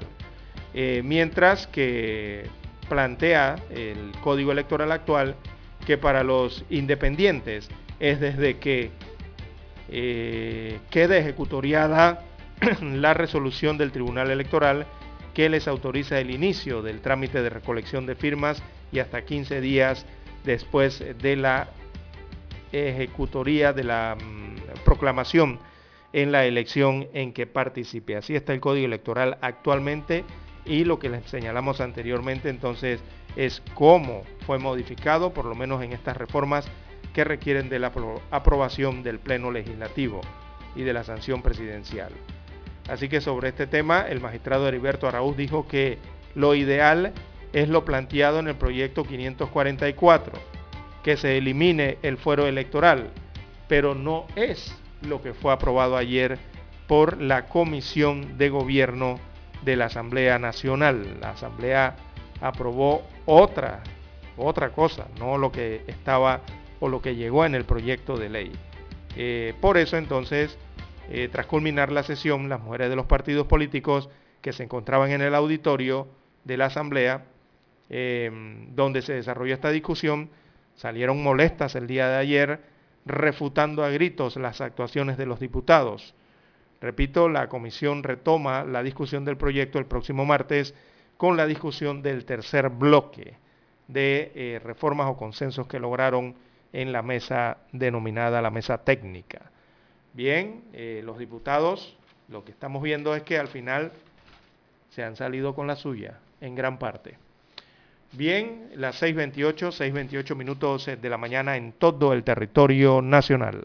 Eh, mientras que plantea el código electoral actual que para los independientes es desde que eh, quede ejecutoriada la resolución del Tribunal Electoral que les autoriza el inicio del trámite de recolección de firmas y hasta 15 días después de la ejecutoría de la mm, proclamación en la elección en que participe. Así está el Código Electoral actualmente y lo que les señalamos anteriormente entonces es cómo fue modificado, por lo menos en estas reformas que requieren de la aprobación del Pleno Legislativo y de la sanción presidencial. Así que sobre este tema, el magistrado Heriberto Araúz dijo que lo ideal es lo planteado en el proyecto 544, que se elimine el fuero electoral, pero no es lo que fue aprobado ayer por la Comisión de Gobierno de la Asamblea Nacional. La Asamblea aprobó otra, otra cosa, no lo que estaba o lo que llegó en el proyecto de ley. Eh, por eso entonces, eh, tras culminar la sesión, las mujeres de los partidos políticos que se encontraban en el auditorio de la Asamblea, em, donde se desarrolló esta discusión, salieron molestas el día de ayer, refutando a gritos las actuaciones de los diputados. Repito, la comisión retoma la discusión del proyecto el próximo martes con la discusión del tercer bloque de eh, reformas o consensos que lograron en la mesa denominada la mesa técnica. Bien, eh, los diputados, lo que estamos viendo es que al final se han salido con la suya, en gran parte. Bien, las 6.28, 6.28 minutos de la mañana en todo el territorio nacional.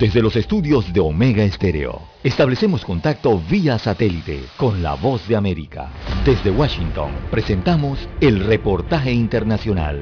Desde los estudios de Omega Estéreo, establecemos contacto vía satélite con la voz de América. Desde Washington, presentamos el reportaje internacional.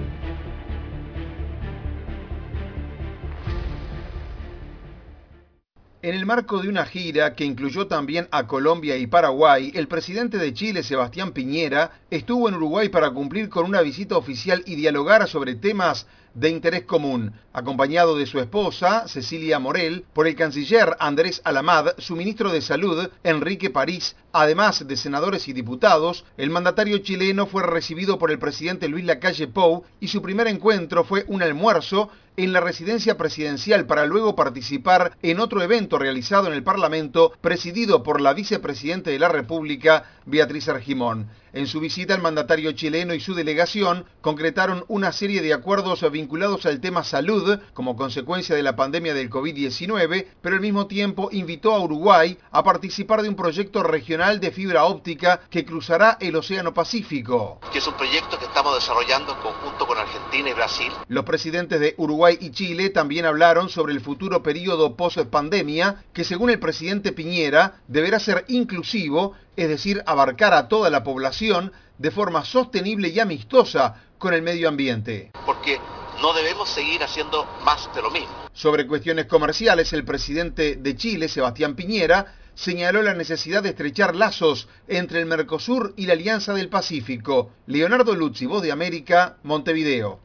En el marco de una gira que incluyó también a Colombia y Paraguay, el presidente de Chile, Sebastián Piñera, estuvo en Uruguay para cumplir con una visita oficial y dialogar sobre temas de interés común, acompañado de su esposa, Cecilia Morel, por el canciller Andrés Alamad, su ministro de Salud, Enrique París, además de senadores y diputados, el mandatario chileno fue recibido por el presidente Luis Lacalle Pou y su primer encuentro fue un almuerzo en la residencia presidencial para luego participar en otro evento realizado en el Parlamento presidido por la vicepresidente de la República, Beatriz Argimón. En su visita, el mandatario chileno y su delegación concretaron una serie de acuerdos vinculados al tema salud como consecuencia de la pandemia del COVID-19, pero al mismo tiempo invitó a Uruguay a participar de un proyecto regional de fibra óptica que cruzará el Océano Pacífico. Que es un proyecto que estamos desarrollando en conjunto con Argentina y Brasil. Los presidentes de Uruguay y Chile también hablaron sobre el futuro periodo post-pandemia que según el presidente Piñera deberá ser inclusivo es decir, abarcar a toda la población de forma sostenible y amistosa con el medio ambiente. Porque no debemos seguir haciendo más de lo mismo. Sobre cuestiones comerciales, el presidente de Chile, Sebastián Piñera, señaló la necesidad de estrechar lazos entre el Mercosur y la Alianza del Pacífico. Leonardo Luzzi, Voz de América, Montevideo.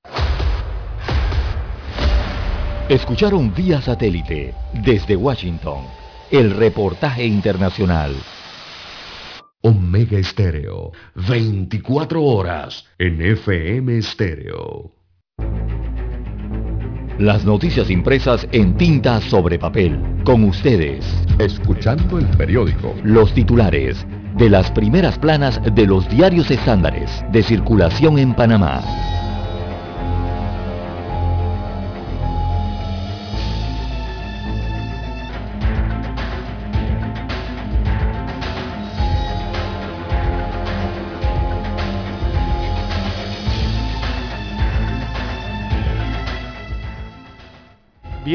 Escucharon vía satélite desde Washington el reportaje internacional. Omega Estéreo, 24 horas en FM Estéreo. Las noticias impresas en tinta sobre papel. Con ustedes. Escuchando el periódico. Los titulares de las primeras planas de los diarios estándares de circulación en Panamá.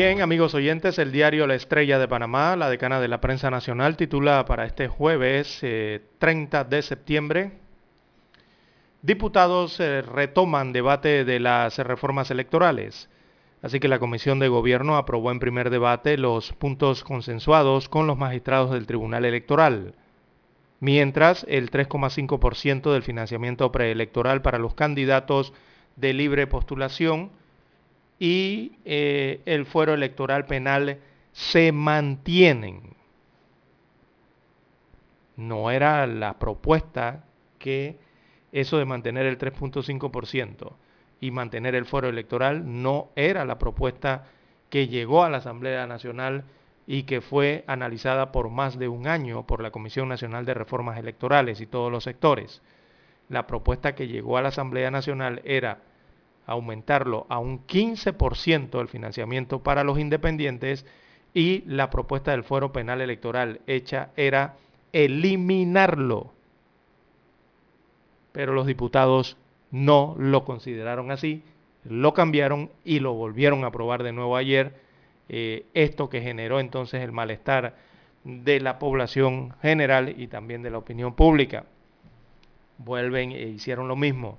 Bien, amigos oyentes, el diario La Estrella de Panamá, la decana de la prensa nacional, titula para este jueves 30 eh, de septiembre, diputados eh, retoman debate de las reformas electorales. Así que la Comisión de Gobierno aprobó en primer debate los puntos consensuados con los magistrados del Tribunal Electoral, mientras el 3,5% del financiamiento preelectoral para los candidatos de libre postulación y eh, el fuero electoral penal se mantienen. No era la propuesta que eso de mantener el 3.5% y mantener el fuero electoral no era la propuesta que llegó a la Asamblea Nacional y que fue analizada por más de un año por la Comisión Nacional de Reformas Electorales y todos los sectores. La propuesta que llegó a la Asamblea Nacional era aumentarlo a un 15% el financiamiento para los independientes y la propuesta del fuero penal electoral hecha era eliminarlo. Pero los diputados no lo consideraron así, lo cambiaron y lo volvieron a aprobar de nuevo ayer. Eh, esto que generó entonces el malestar de la población general y también de la opinión pública. Vuelven e hicieron lo mismo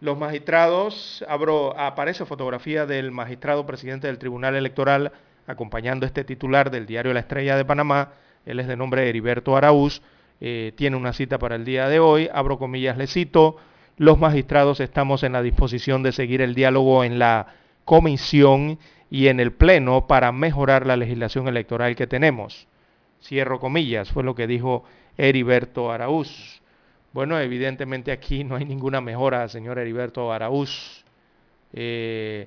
los magistrados, abro, aparece fotografía del magistrado presidente del Tribunal Electoral acompañando este titular del diario La Estrella de Panamá. Él es de nombre Heriberto Araúz. Eh, tiene una cita para el día de hoy. Abro comillas, le cito. Los magistrados estamos en la disposición de seguir el diálogo en la comisión y en el pleno para mejorar la legislación electoral que tenemos. Cierro comillas, fue lo que dijo Heriberto Araúz. Bueno, evidentemente aquí no hay ninguna mejora, señor Heriberto Araúz. Eh,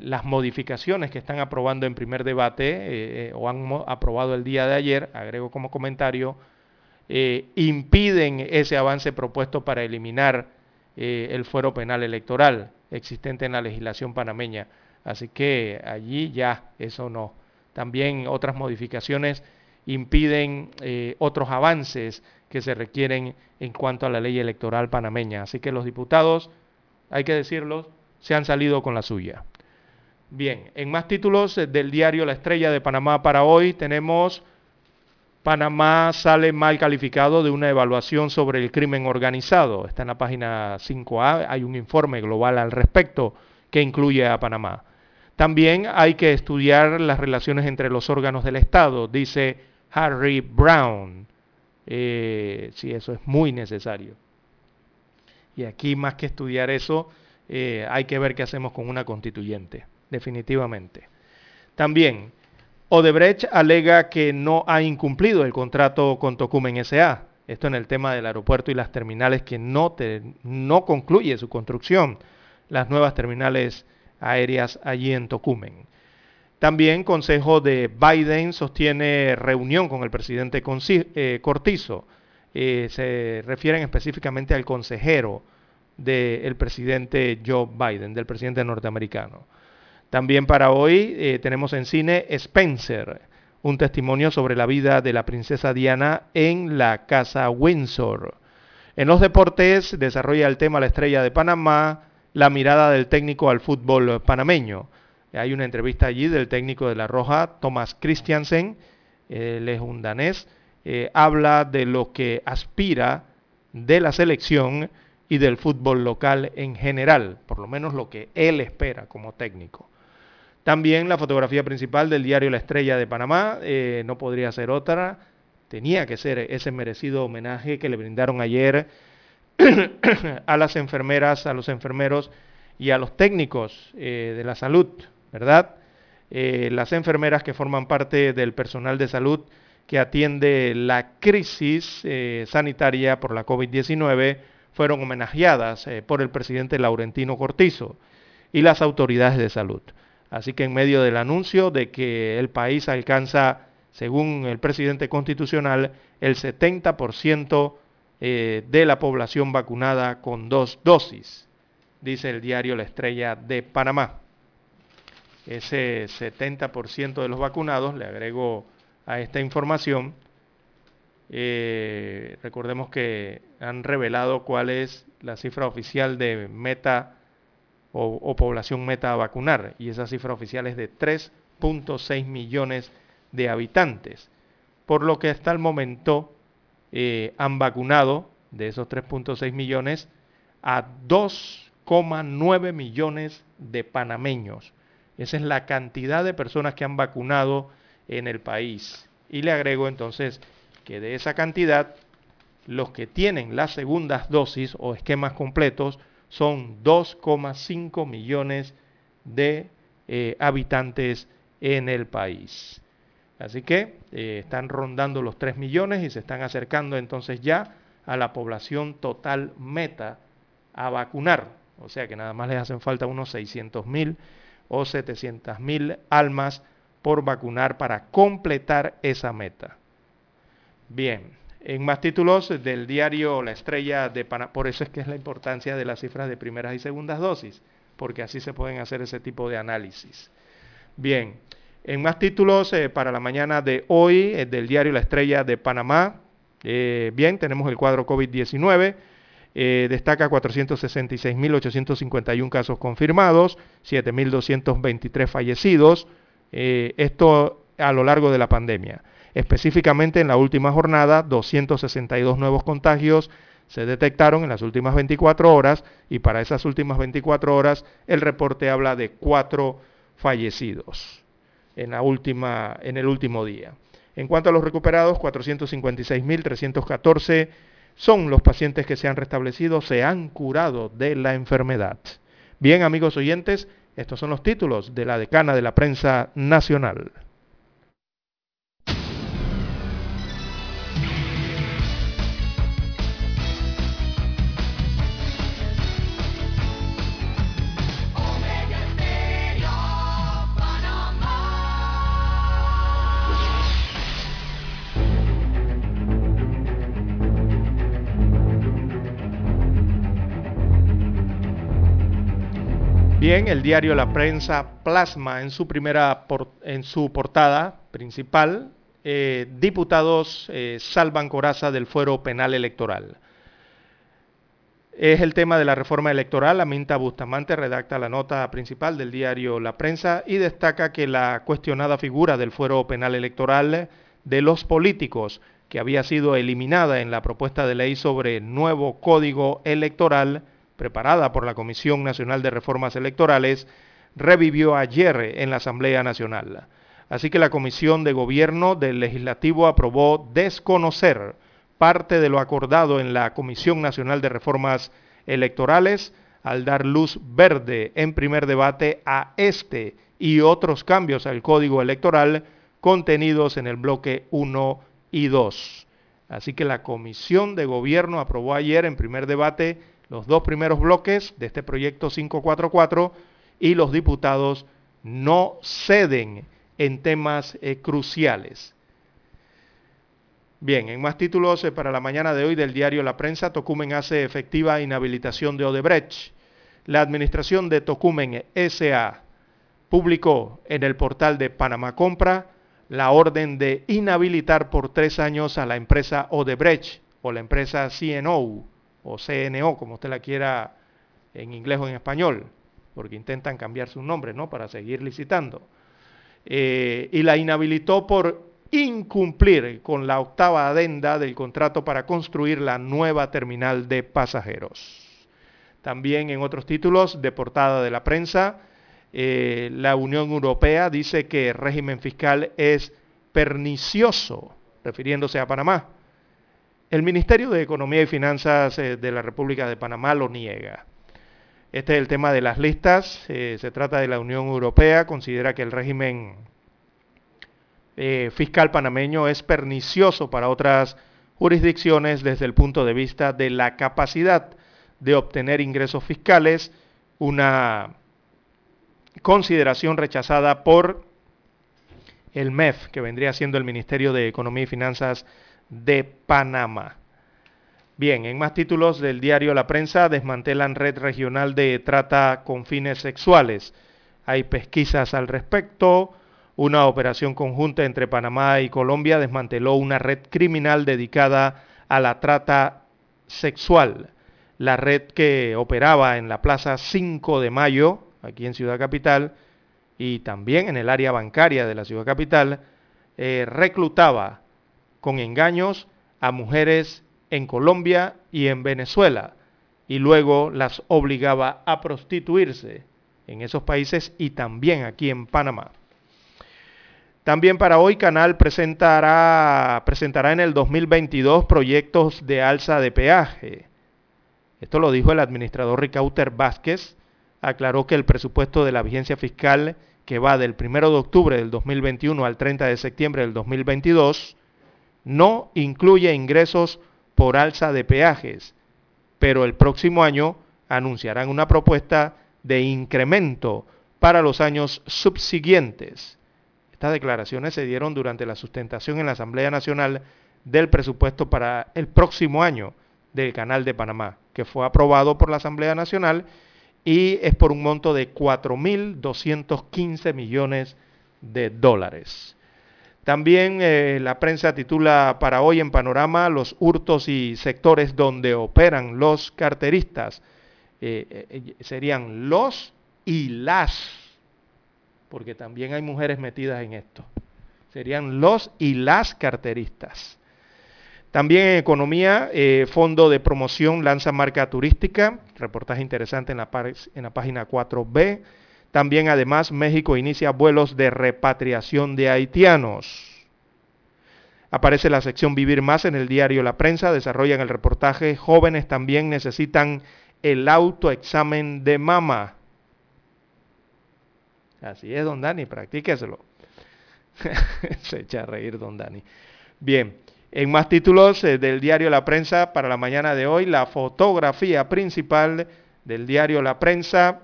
las modificaciones que están aprobando en primer debate o han aprobado el día de ayer, agrego como comentario, impiden ese avance propuesto para eliminar el fuero penal electoral existente en la legislación panameña. Así que allí ya eso no. También otras modificaciones impiden otros avances que se requieren en cuanto a la ley electoral panameña. Así que los diputados, hay que decirlo, se han salido con la suya. Bien, en más títulos del diario La Estrella de Panamá para hoy tenemos Panamá sale mal calificado de una evaluación sobre el crimen organizado. Está en la página 5A, hay un informe global al respecto que incluye a Panamá. También hay que estudiar las relaciones entre los órganos del Estado, dice Harry Brown. Eh, sí, eso es muy necesario. Y aquí más que estudiar eso, eh, hay que ver qué hacemos con una constituyente, definitivamente. También, Odebrecht alega que no ha incumplido el contrato con Tocumen SA. Esto en el tema del aeropuerto y las terminales que no, no concluye su construcción, las nuevas terminales aéreas allí en Tocumen. También Consejo de Biden sostiene reunión con el presidente eh, Cortizo. Eh, se refieren específicamente al consejero del presidente Joe Biden, del presidente norteamericano. También para hoy eh, tenemos en cine Spencer, un testimonio sobre la vida de la princesa Diana en la casa Windsor. En los deportes desarrolla el tema La estrella de Panamá, la mirada del técnico al fútbol panameño. Hay una entrevista allí del técnico de La Roja, Thomas Christiansen, él es un danés, eh, habla de lo que aspira de la selección y del fútbol local en general, por lo menos lo que él espera como técnico. También la fotografía principal del diario La Estrella de Panamá, eh, no podría ser otra, tenía que ser ese merecido homenaje que le brindaron ayer a las enfermeras, a los enfermeros y a los técnicos eh, de la salud ¿verdad? Eh, las enfermeras que forman parte del personal de salud que atiende la crisis eh, sanitaria por la COVID-19 fueron homenajeadas eh, por el presidente Laurentino Cortizo y las autoridades de salud. Así que en medio del anuncio de que el país alcanza, según el presidente constitucional, el 70% de la población vacunada con dos dosis, dice el diario La Estrella de Panamá ese 70% de los vacunados, le agrego a esta información, eh, recordemos que han revelado cuál es la cifra oficial de meta o, población meta a vacunar, y esa cifra oficial es de 3.6 millones de habitantes, por lo que hasta el momento eh, han vacunado de esos 3.6 millones a 2,9 millones de panameños esa es la cantidad de personas que han vacunado en el país. Y le agrego entonces que de esa cantidad, los que tienen las segundas dosis o esquemas completos son 2,5 millones de eh, habitantes en el país. Así que eh, están rondando los 3 millones y se están acercando entonces ya a la población total meta a vacunar. O sea que nada más les hacen falta unos 600 mil o 700 mil almas por vacunar para completar esa meta. Bien, en más títulos del diario La Estrella de Panamá, por eso es que es la importancia de las cifras de primeras y segundas dosis, porque así se pueden hacer ese tipo de análisis. Bien, en más títulos eh, para la mañana de hoy eh, del diario La Estrella de Panamá, eh, bien, tenemos el cuadro COVID-19 eh, destaca 466.851 casos confirmados, 7.223 fallecidos, eh, esto a lo largo de la pandemia. Específicamente en la última jornada, 262 nuevos contagios se detectaron en las últimas 24 horas y para esas últimas 24 horas el reporte habla de cuatro fallecidos en, la última, en el último día. En cuanto a los recuperados, 456.314 son los pacientes que se han restablecido, se han curado de la enfermedad. Bien, amigos oyentes, estos son los títulos de la decana de la prensa nacional. Bien, el diario La Prensa plasma en su primera en su portada principal eh, diputados eh, salvan coraza del fuero penal electoral. Es el tema de la reforma electoral. Aminta Bustamante redacta la nota principal del diario La Prensa y destaca que la cuestionada figura del fuero penal electoral de los políticos, que había sido eliminada en la propuesta de ley sobre nuevo código electoral, preparada por la Comisión Nacional de Reformas Electorales, revivió ayer en la Asamblea Nacional. Así que la Comisión de Gobierno del Legislativo aprobó desconocer parte de lo acordado en la Comisión Nacional de Reformas Electorales al dar luz verde en primer debate a este y otros cambios al Código Electoral contenidos en el bloque 1 y 2. Así que la Comisión de Gobierno aprobó ayer en primer debate los dos primeros bloques de este proyecto 544 y los diputados no ceden en temas eh, cruciales. Bien, en más títulos eh, para la mañana de hoy del diario La Prensa, Tocumen hace efectiva inhabilitación de Odebrecht. La administración de Tocumen SA publicó en el portal de Panamá Compra la orden de inhabilitar por tres años a la empresa Odebrecht o la empresa CNO o CNO, como usted la quiera en inglés o en español, porque intentan cambiar su nombre, ¿no? Para seguir licitando. Eh, y la inhabilitó por incumplir con la octava adenda del contrato para construir la nueva terminal de pasajeros. También en otros títulos de portada de la prensa, eh, la Unión Europea dice que el régimen fiscal es pernicioso, refiriéndose a Panamá. El Ministerio de Economía y Finanzas eh, de la República de Panamá lo niega. Este es el tema de las listas. Eh, se trata de la Unión Europea. Considera que el régimen eh, fiscal panameño es pernicioso para otras jurisdicciones desde el punto de vista de la capacidad de obtener ingresos fiscales, una consideración rechazada por el MEF, que vendría siendo el Ministerio de Economía y Finanzas de Panamá. Bien, en más títulos del diario La Prensa, desmantelan red regional de trata con fines sexuales. Hay pesquisas al respecto. Una operación conjunta entre Panamá y Colombia desmanteló una red criminal dedicada a la trata sexual. La red que operaba en la Plaza 5 de Mayo, aquí en Ciudad Capital, y también en el área bancaria de la Ciudad Capital, eh, reclutaba con engaños a mujeres en Colombia y en Venezuela y luego las obligaba a prostituirse en esos países y también aquí en Panamá. También para hoy Canal presentará, presentará en el 2022 proyectos de alza de peaje. Esto lo dijo el administrador Ricauter Vázquez. Aclaró que el presupuesto de la vigencia fiscal que va del 1 de octubre del 2021 al 30 de septiembre del 2022 no incluye ingresos por alza de peajes, pero el próximo año anunciarán una propuesta de incremento para los años subsiguientes. Estas declaraciones se dieron durante la sustentación en la Asamblea Nacional del presupuesto para el próximo año del Canal de Panamá, que fue aprobado por la Asamblea Nacional y es por un monto de 4.215 millones de dólares. También eh, la prensa titula para hoy en Panorama los hurtos y sectores donde operan los carteristas. Eh, eh, serían los y las, porque también hay mujeres metidas en esto. Serían los y las carteristas. También en economía, Fondo de Promoción lanza marca turística, reportaje interesante en la, en la página 4B. También además México inicia vuelos de repatriación de haitianos. Aparece la sección Vivir Más en el diario La Prensa, desarrollan el reportaje Jóvenes también necesitan el autoexamen de mama. Así es, don Dani, practíqueselo. Se echa a reír, don Dani. Bien, en más títulos eh, del diario La Prensa para la mañana de hoy, la fotografía principal del diario La Prensa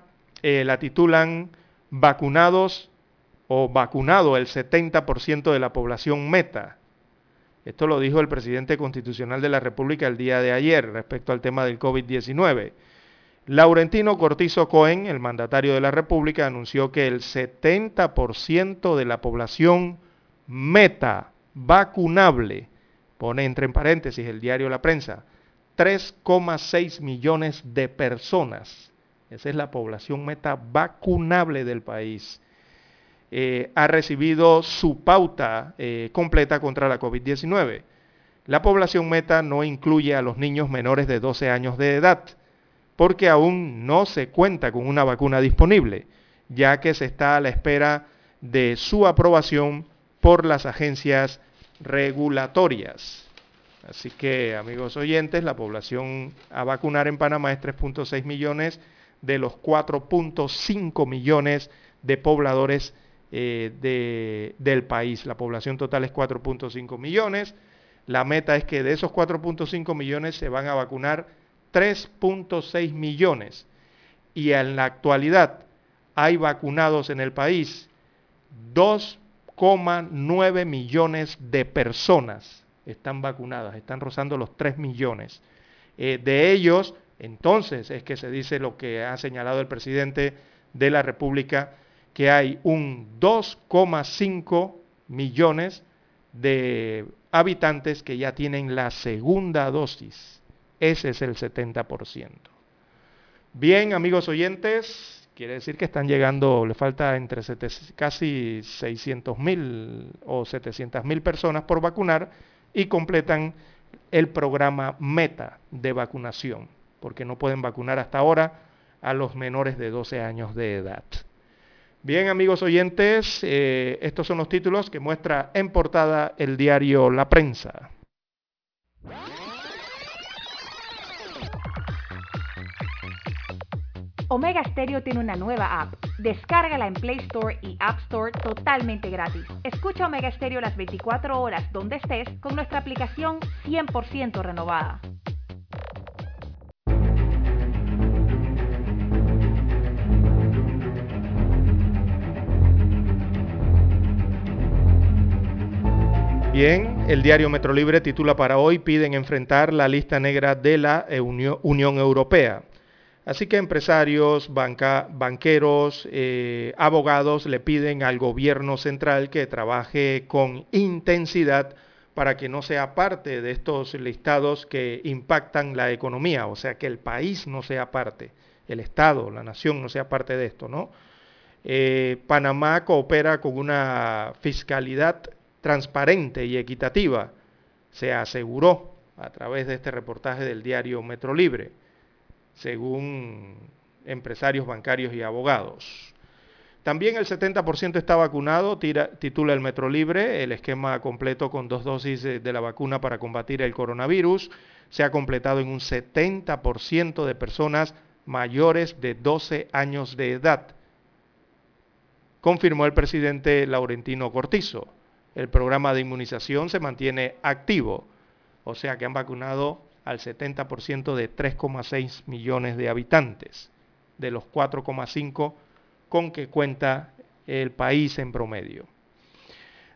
eh, la titulan Vacunados o vacunado el 70% de la población meta. Esto lo dijo el presidente constitucional de la República el día de ayer respecto al tema del COVID-19. Laurentino Cortizo Cohen, el mandatario de la República, anunció que el 70% de la población meta vacunable, pone entre paréntesis el diario La Prensa, 3,6 millones de personas, esa es la población meta vacunable del país, eh, ha recibido su pauta eh, completa contra la COVID-19. La población meta no incluye a los niños menores de 12 años de edad, porque aún no se cuenta con una vacuna disponible, ya que se está a la espera de su aprobación por las agencias regulatorias. Así que, amigos oyentes, la población a vacunar en Panamá es 3.6 millones de los 4.5 millones de pobladores eh, del país. La población total es 4.5 millones. La meta es que de esos 4.5 millones se van a vacunar 3.6 millones. Y en la actualidad hay vacunados en el país 2,9 millones de personas. Están vacunadas, están rozando los 3 millones. Eh, de ellos, entonces, es que se dice lo que ha señalado el presidente de la República, que hay un 2,5 millones de habitantes que ya tienen la segunda dosis. Ese es el 70%. Bien, amigos oyentes, quiere decir que están llegando, le falta entre casi 600 mil o 700 mil personas por vacunar y completan el programa meta de vacunación, porque no pueden vacunar hasta ahora a los menores de 12 años de edad. Bien, amigos oyentes, eh, estos son los títulos que muestra en portada el diario La Prensa. Omega Stereo tiene una nueva app. Descárgala en Play Store y App Store totalmente gratis. Escucha Omega Stereo las 24 horas donde estés con nuestra aplicación 100% renovada. Bien, el diario Metro Libre titula para hoy piden enfrentar la lista negra de la Unión Europea. Así que empresarios, banqueros, eh, abogados le piden al gobierno central que trabaje con intensidad para que no sea parte de estos listados que impactan la economía, o sea, que el país no sea parte, el Estado, la nación no sea parte de esto, ¿no? Eh, Panamá coopera con una fiscalidad transparente y equitativa, se aseguró a través de este reportaje del diario Metro Libre, según empresarios bancarios y abogados. También el 70% está vacunado, titula el Metro Libre, el esquema completo con dos dosis de la vacuna para combatir el coronavirus se ha completado en un 70% de personas mayores de 12 años de edad, confirmó el presidente Laurentino Cortizo el programa de inmunización se mantiene activo, o sea que han vacunado al 70% de 3,6 millones de habitantes, de los 4,5 con que cuenta el país en promedio.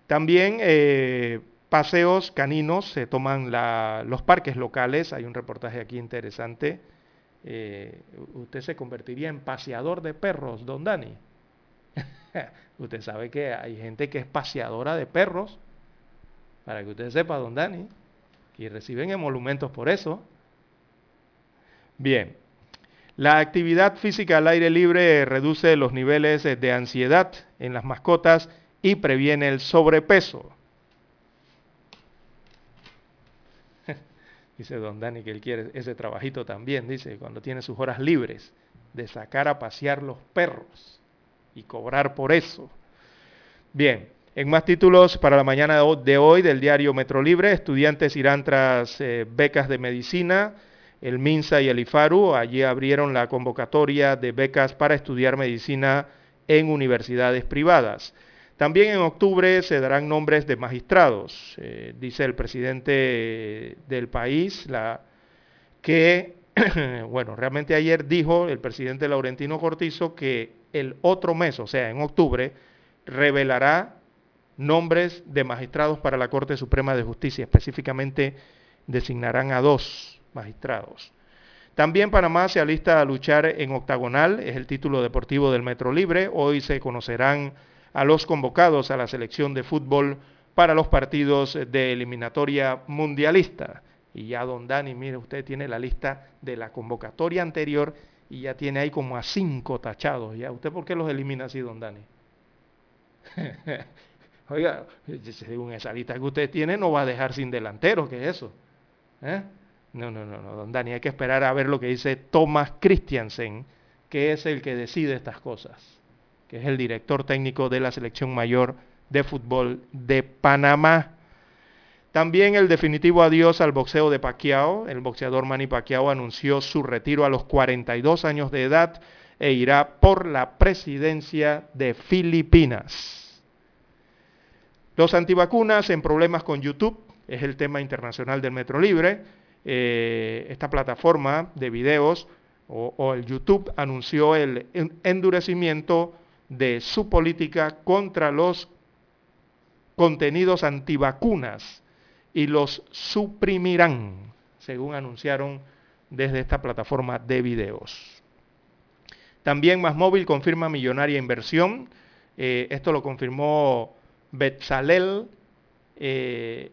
También eh, paseos caninos se toman los parques locales, hay un reportaje aquí interesante. Eh, usted se convertiría en paseador de perros, don Dani. usted sabe que hay gente que es paseadora de perros, para que usted sepa, don Dani, y reciben emolumentos por eso. Bien, la actividad física al aire libre reduce los niveles de ansiedad en las mascotas y previene el sobrepeso. dice don Dani que él quiere ese trabajito también, dice, cuando tiene sus horas libres, de sacar a pasear los perros y cobrar por eso. Bien, en más títulos para la mañana de hoy del diario Metro Libre, estudiantes irán tras eh, becas de medicina. El MINSA y el IFARU allí abrieron la convocatoria de becas para estudiar medicina en universidades privadas. También en octubre se darán nombres de magistrados, eh, dice el presidente del país, la, que, bueno, realmente ayer dijo el presidente Laurentino Cortizo que el otro mes, o sea, en octubre, revelará nombres de magistrados para la Corte Suprema de Justicia. Específicamente designarán a dos magistrados. También Panamá se alista a luchar en octagonal, es el título deportivo del Metro Libre. Hoy se conocerán a los convocados a la selección de fútbol para los partidos de eliminatoria mundialista. Y ya don Dani, mire, usted tiene la lista de la convocatoria anterior y ya tiene ahí como a cinco tachados. ¿Ya? ¿Usted por qué los elimina así, don Dani? Oiga, según esa lista que usted tiene, no va a dejar sin delantero, ¿qué es eso? ¿Eh? No, no, no, no, don Dani, hay que esperar a ver lo que dice Thomas Christiansen, que es el que decide estas cosas, que es el director técnico de la selección mayor de fútbol de Panamá. También el definitivo adiós al boxeo de Pacquiao. El boxeador Manny Pacquiao anunció su retiro a los 42 años de edad e irá por la presidencia de Filipinas. Los antivacunas en problemas con YouTube es el tema internacional del Metro Libre. Eh, esta plataforma de videos o, el YouTube anunció el endurecimiento de su política contra los contenidos antivacunas y los suprimirán, según anunciaron desde esta plataforma de videos. También Más Móvil confirma millonaria inversión. Eh, esto lo confirmó Betzalel eh,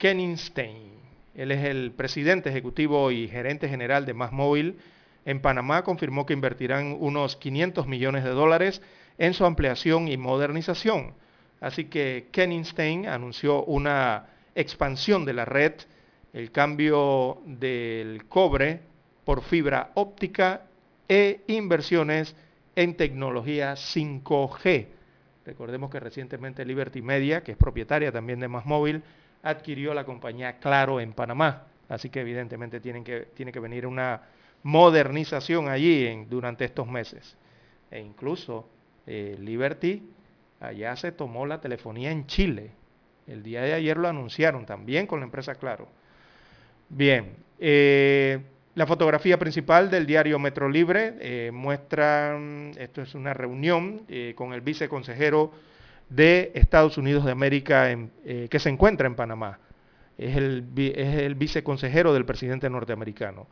él es el presidente ejecutivo y gerente general de Más Móvil en Panamá. Confirmó que invertirán unos 500 millones de dólares en su ampliación y modernización. Así que Kenningstein anunció una expansión de la red, el cambio del cobre por fibra óptica e inversiones en tecnología 5G. Recordemos que recientemente Liberty Media, que es propietaria también de Más Móvil, adquirió la compañía Claro en Panamá. Así que evidentemente tienen que, tiene que venir una modernización allí durante estos meses. E incluso eh, Liberty allá se tomó la telefonía en Chile. El día de ayer lo anunciaron también con la empresa Claro. Bien, eh, la fotografía principal del diario Metro Libre eh, muestra, esto es una reunión con el viceconsejero de Estados Unidos de América eh, que se encuentra en Panamá. Es el, es el viceconsejero del presidente norteamericano.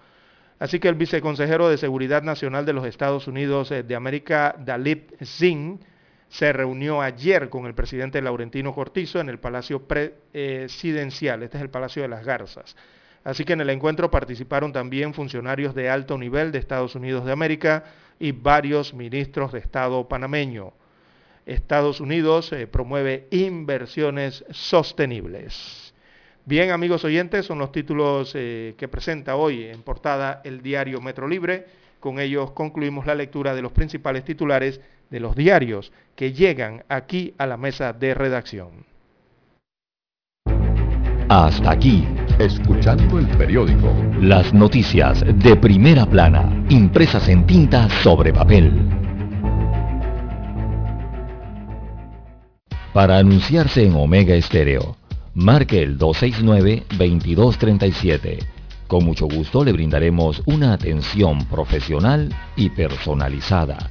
Así que el viceconsejero de Seguridad Nacional de los Estados Unidos eh, de América, Dalit Singh, se reunió ayer con el presidente Laurentino Cortizo en el Palacio Presidencial. Este es el Palacio de las Garzas. Así que en el encuentro participaron también funcionarios de alto nivel de Estados Unidos de América y varios ministros de Estado panameño. Estados Unidos eh, promueve inversiones sostenibles. Bien, amigos oyentes, son los títulos eh, que presenta hoy en portada el diario Metro Libre. Con ellos concluimos la lectura de los principales titulares de los diarios que llegan aquí a la mesa de redacción. Hasta aquí, escuchando el periódico. Las noticias de primera plana, impresas en tinta sobre papel. Para anunciarse en Omega Estéreo, marque el 269-2237. Con mucho gusto le brindaremos una atención profesional y personalizada.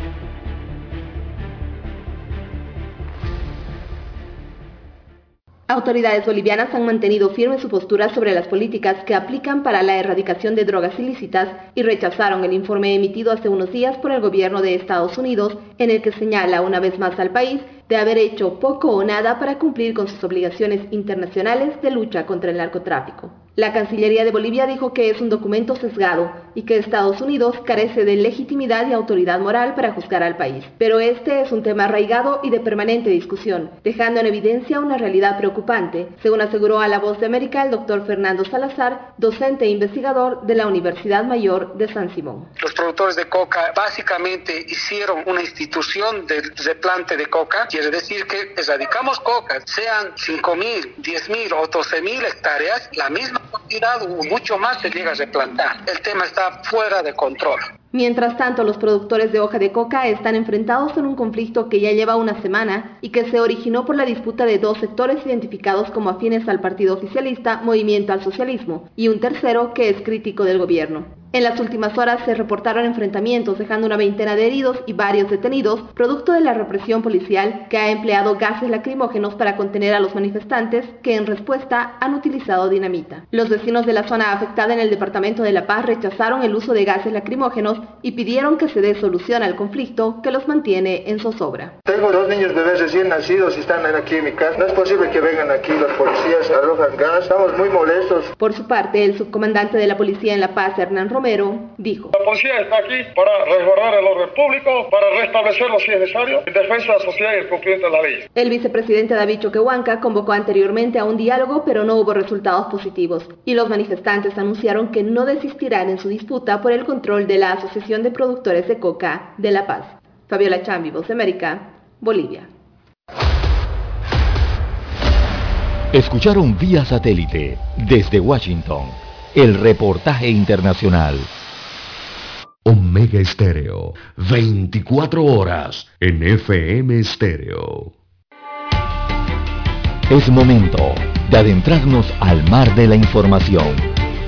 Autoridades bolivianas han mantenido firme su postura sobre las políticas que aplican para la erradicación de drogas ilícitas y rechazaron el informe emitido hace unos días por el gobierno de Estados Unidos en el que señala una vez más al país de haber hecho poco o nada para cumplir con sus obligaciones internacionales de lucha contra el narcotráfico. La Cancillería de Bolivia dijo que es un documento sesgado y que Estados Unidos carece de legitimidad y autoridad moral para juzgar al país. Pero este es un tema arraigado y de permanente discusión, dejando en evidencia una realidad preocupante, según aseguró a La Voz de América el doctor Fernando Salazar, docente e investigador de la Universidad Mayor de San Simón. Los productores de coca básicamente hicieron una institución de replante de coca, quiere decir que erradicamos coca, sean 5.000, 10.000 o 12.000 hectáreas, la misma cantidad mucho más se llega a replantar. El tema está fuera de control. Mientras tanto, los productores de hoja de coca están enfrentados en un conflicto que ya lleva una semana y que se originó por la disputa de dos sectores identificados como afines al partido oficialista Movimiento al Socialismo y un tercero que es crítico del gobierno. En las últimas horas se reportaron enfrentamientos dejando una veintena de heridos y varios detenidos, producto de la represión policial que ha empleado gases lacrimógenos para contener a los manifestantes que en respuesta han utilizado dinamita. Los vecinos de la zona afectada en el departamento de La Paz rechazaron el uso de gases lacrimógenos y pidieron que se dé solución al conflicto que los mantiene en zozobra. Tengo dos niños bebés recién nacidos y están aquí en mi casa. No es posible que vengan aquí los policías, arrojan gas. Estamos muy molestos. Por su parte, el subcomandante de la policía en La Paz, Hernán Romero, dijo. La policía está aquí para resguardar el orden público, para restablecerlo si es necesario, en defensa de la sociedad y el cumplimiento de la ley. El vicepresidente David Choquehuanca convocó anteriormente a un diálogo, pero no hubo resultados positivos. Y los manifestantes anunciaron que no desistirán en su disputa por el control de la Asociación de Productores de Coca de La Paz. Fabiola Chambi, Voz de América, Bolivia. Escucharon vía satélite desde Washington el reportaje internacional. Omega Estéreo, 24 horas en FM Estéreo. Es momento de adentrarnos al mar de la información.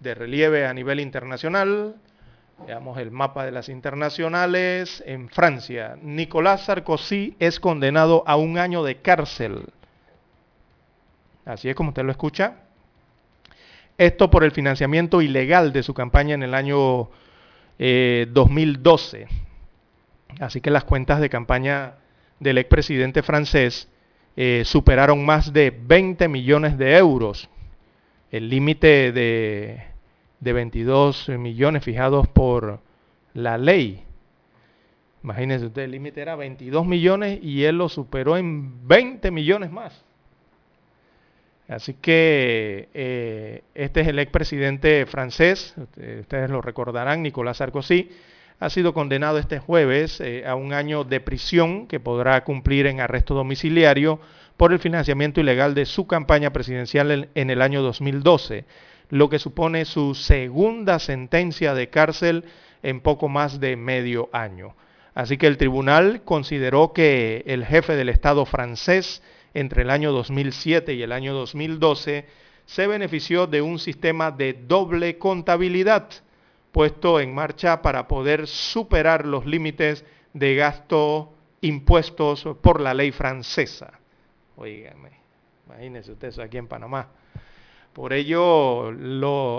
de relieve a nivel internacional, veamos el mapa de las internacionales. En Francia, Nicolás Sarkozy es condenado a un año de cárcel. Así es como usted lo escucha. Esto por el financiamiento ilegal de su campaña en el año eh, 2012. Así que las cuentas de campaña del expresidente francés eh, superaron más de 20 millones de euros el límite de, de 22 millones fijados por la ley. Imagínense usted, el límite era 22 millones y él lo superó en 20 millones más. Así que eh, este es el expresidente francés, ustedes lo recordarán, Nicolás Sarkozy, ha sido condenado este jueves eh, a un año de prisión que podrá cumplir en arresto domiciliario por el financiamiento ilegal de su campaña presidencial en, el año 2012, lo que supone su segunda sentencia de cárcel en poco más de medio año. Así que el tribunal consideró que el jefe del Estado francés entre el año 2007 y el año 2012 se benefició de un sistema de doble contabilidad puesto en marcha para poder superar los límites de gasto impuestos por la ley francesa. Oígame, imagínense usted eso aquí en Panamá. Por ello,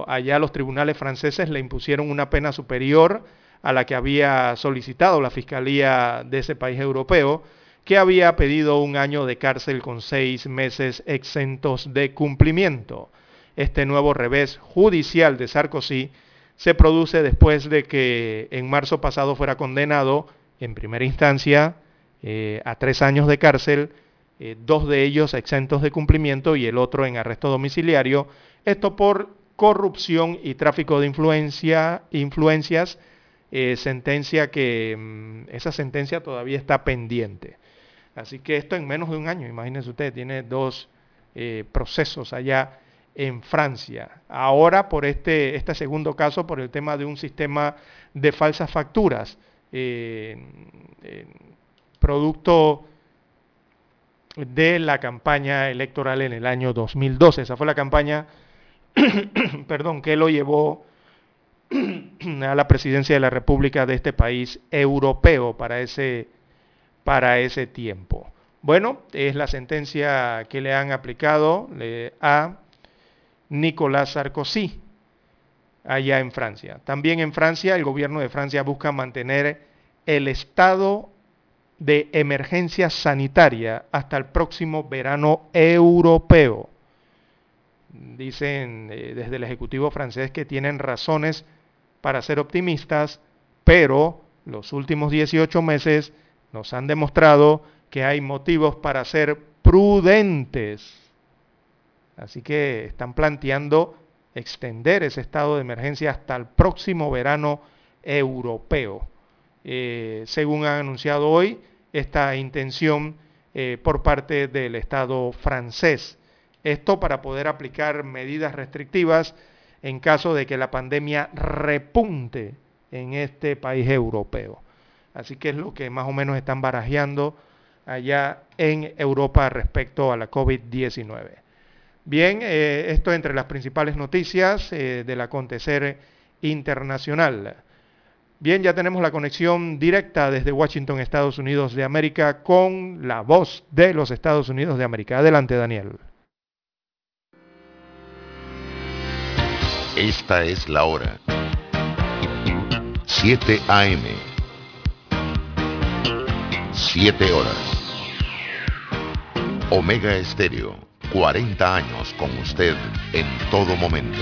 allá los tribunales franceses le impusieron una pena superior a la que había solicitado la Fiscalía de ese país europeo, que había pedido un año de cárcel con seis meses exentos de cumplimiento. Este nuevo revés judicial de Sarkozy se produce después de que en marzo pasado fuera condenado en primera instancia eh, a tres años de cárcel eh, dos de ellos exentos de cumplimiento y el otro en arresto domiciliario, esto por corrupción y tráfico de influencia, influencias, eh, sentencia que mm, esa sentencia todavía está pendiente. Así que esto en menos de un año, imagínense usted, tiene dos eh, procesos allá en Francia. Ahora por este, este segundo caso, por el tema de un sistema de falsas facturas, producto de la campaña electoral en el año 2012. Esa fue la campaña, perdón, que lo llevó a la presidencia de la República de este país europeo para ese, para ese tiempo. Bueno, es la sentencia que le han aplicado a Nicolás Sarkozy allá en Francia. También en Francia, el gobierno de Francia busca mantener el estado de emergencia sanitaria hasta el próximo verano europeo. Dicen eh, desde el Ejecutivo francés que tienen razones para ser optimistas, pero los últimos 18 meses nos han demostrado que hay motivos para ser prudentes. Así que están planteando extender ese estado de emergencia hasta el próximo verano europeo. Eh, según han anunciado hoy, esta intención eh, por parte del Estado francés. Esto para poder aplicar medidas restrictivas en caso de que la pandemia repunte en este país europeo. Así que es lo que más o menos están barajeando allá en Europa respecto a la COVID-19. Bien, eh, esto entre las principales noticias del acontecer internacional. Bien, ya tenemos la conexión directa desde Washington, Estados Unidos de América, con la voz de los Estados Unidos de América. Adelante, Daniel. Esta es la hora. 7 AM. 7 horas. Omega Estéreo, 40 años con usted en todo momento.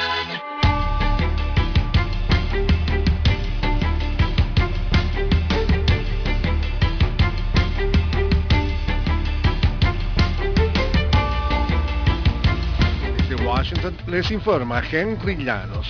Les informa Henry Llanos.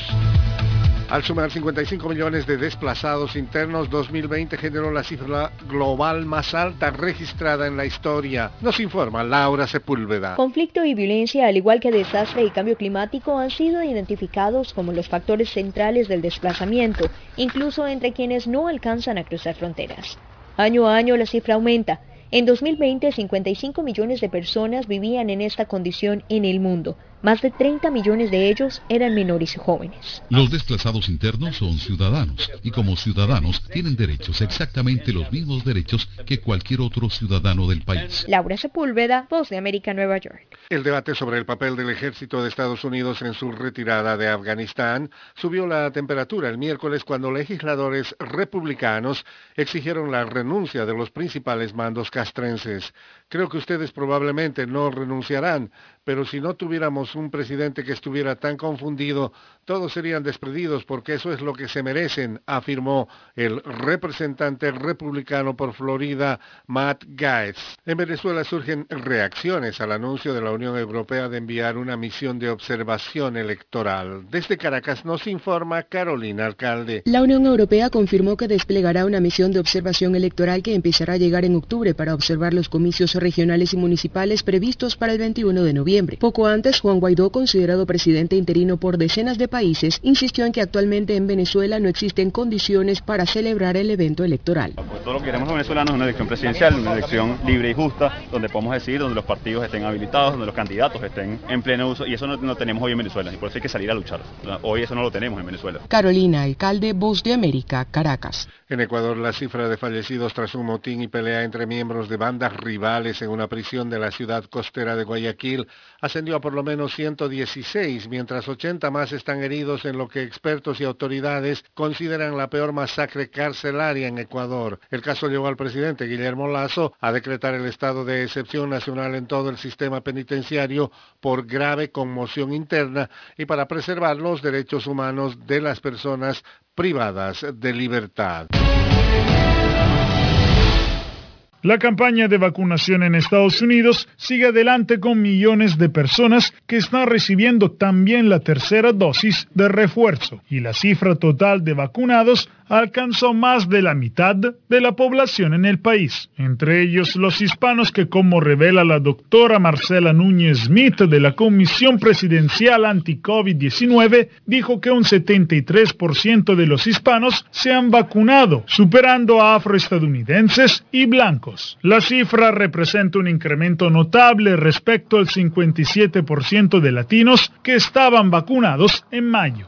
Al sumar 55 millones de desplazados internos, 2020 generó la cifra global más alta registrada en la historia. Nos informa Laura Sepúlveda. Conflicto y violencia, al igual que desastre y cambio climático, han sido identificados como los factores centrales del desplazamiento, incluso entre quienes no alcanzan a cruzar fronteras. Año a año la cifra aumenta. En 2020, 55 millones de personas vivían en esta condición en el mundo. Más de 30 millones de ellos eran menores y jóvenes. Los desplazados internos son ciudadanos y como ciudadanos tienen derechos, exactamente los mismos derechos que cualquier otro ciudadano del país. Laura Sepúlveda, Voz de América, Nueva York. El debate sobre el papel del ejército de Estados Unidos en su retirada de Afganistán subió la temperatura el miércoles cuando legisladores republicanos exigieron la renuncia de los principales mandos castrenses. Creo que ustedes probablemente no renunciarán, pero si no tuviéramos un presidente que estuviera tan confundido, todos serían despedidos porque eso es lo que se merecen, afirmó el representante republicano por Florida, Matt Gaetz. En Venezuela surgen reacciones al anuncio de la Unión Europea de enviar una misión de observación electoral. Desde Caracas nos informa Carolina Alcalde. La Unión Europea confirmó que desplegará una misión de observación electoral que empezará a llegar en octubre para observar los comicios regionales y municipales previstos para el 21 de noviembre. Poco antes, Juan Guaidó, considerado presidente interino por decenas de países, insistió en que actualmente en Venezuela no existen condiciones para celebrar el evento electoral. Pues todo lo que queremos los venezolanos es una elección presidencial, una elección libre y justa, donde podamos decidir, donde los partidos estén habilitados, donde los candidatos estén en pleno uso, y eso no, no tenemos hoy en Venezuela, y por eso hay que salir a luchar. Hoy eso no lo tenemos en Venezuela. Carolina, alcalde, Voz de América, Caracas. En Ecuador, la cifra de fallecidos tras un motín y pelea entre miembros de bandas rivales en una prisión de la ciudad costera de Guayaquil ascendió a por lo menos 116, mientras 80 más están heridos en lo que expertos y autoridades consideran la peor masacre carcelaria en Ecuador. El caso llevó al presidente Guillermo Lazo a decretar el estado de excepción nacional en todo el sistema penitenciario por grave conmoción interna y para preservar los derechos humanos de las personas privadas de libertad. La campaña de vacunación en Estados Unidos sigue adelante con millones de personas que están recibiendo también la tercera dosis de refuerzo y la cifra total de vacunados alcanzó más de la mitad de la población en el país, entre ellos los hispanos que como revela la doctora Marcela Núñez Smith de la Comisión Presidencial Anti-COVID-19, dijo que un 73% de los hispanos se han vacunado, superando a afroestadounidenses y blancos. La cifra representa un incremento notable respecto al 57% de latinos que estaban vacunados en mayo.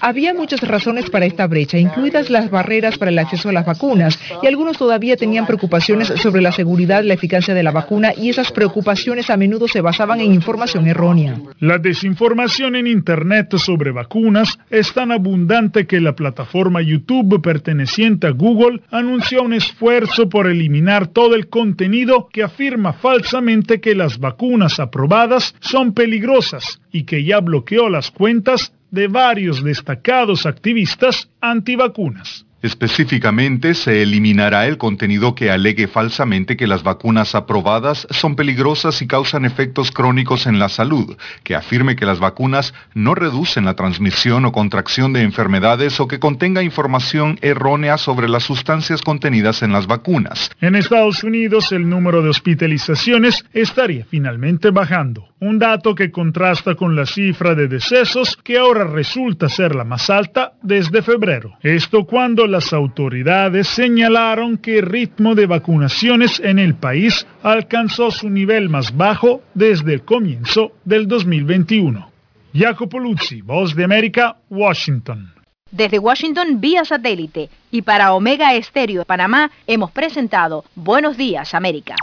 Había muchas razones para esta brecha incluidas las barreras para el acceso a las vacunas, y algunos todavía tenían preocupaciones sobre la seguridad y la eficacia de la vacuna, y esas preocupaciones a menudo se basaban en información errónea. La desinformación en Internet sobre vacunas es tan abundante que la plataforma YouTube perteneciente a Google anunció un esfuerzo por eliminar todo el contenido que afirma falsamente que las vacunas aprobadas son peligrosas y que ya bloqueó las cuentas de varios destacados activistas antivacunas. Específicamente, se eliminará el contenido que alegue falsamente que las vacunas aprobadas son peligrosas y causan efectos crónicos en la salud, que afirme que las vacunas no reducen la transmisión o contracción de enfermedades o que contenga información errónea sobre las sustancias contenidas en las vacunas. En Estados Unidos, el número de hospitalizaciones estaría finalmente bajando, un dato que contrasta con la cifra de decesos que ahora resulta ser la más alta desde febrero. Esto cuando las autoridades señalaron que el ritmo de vacunaciones en el país alcanzó su nivel más bajo desde el comienzo del 2021. Jacopo Luzzi, Voz de América, Washington. Desde Washington vía satélite y para Omega Estéreo de Panamá hemos presentado Buenos Días América.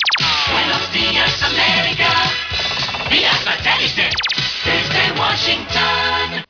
Buenos días América, vía satélite, desde Washington.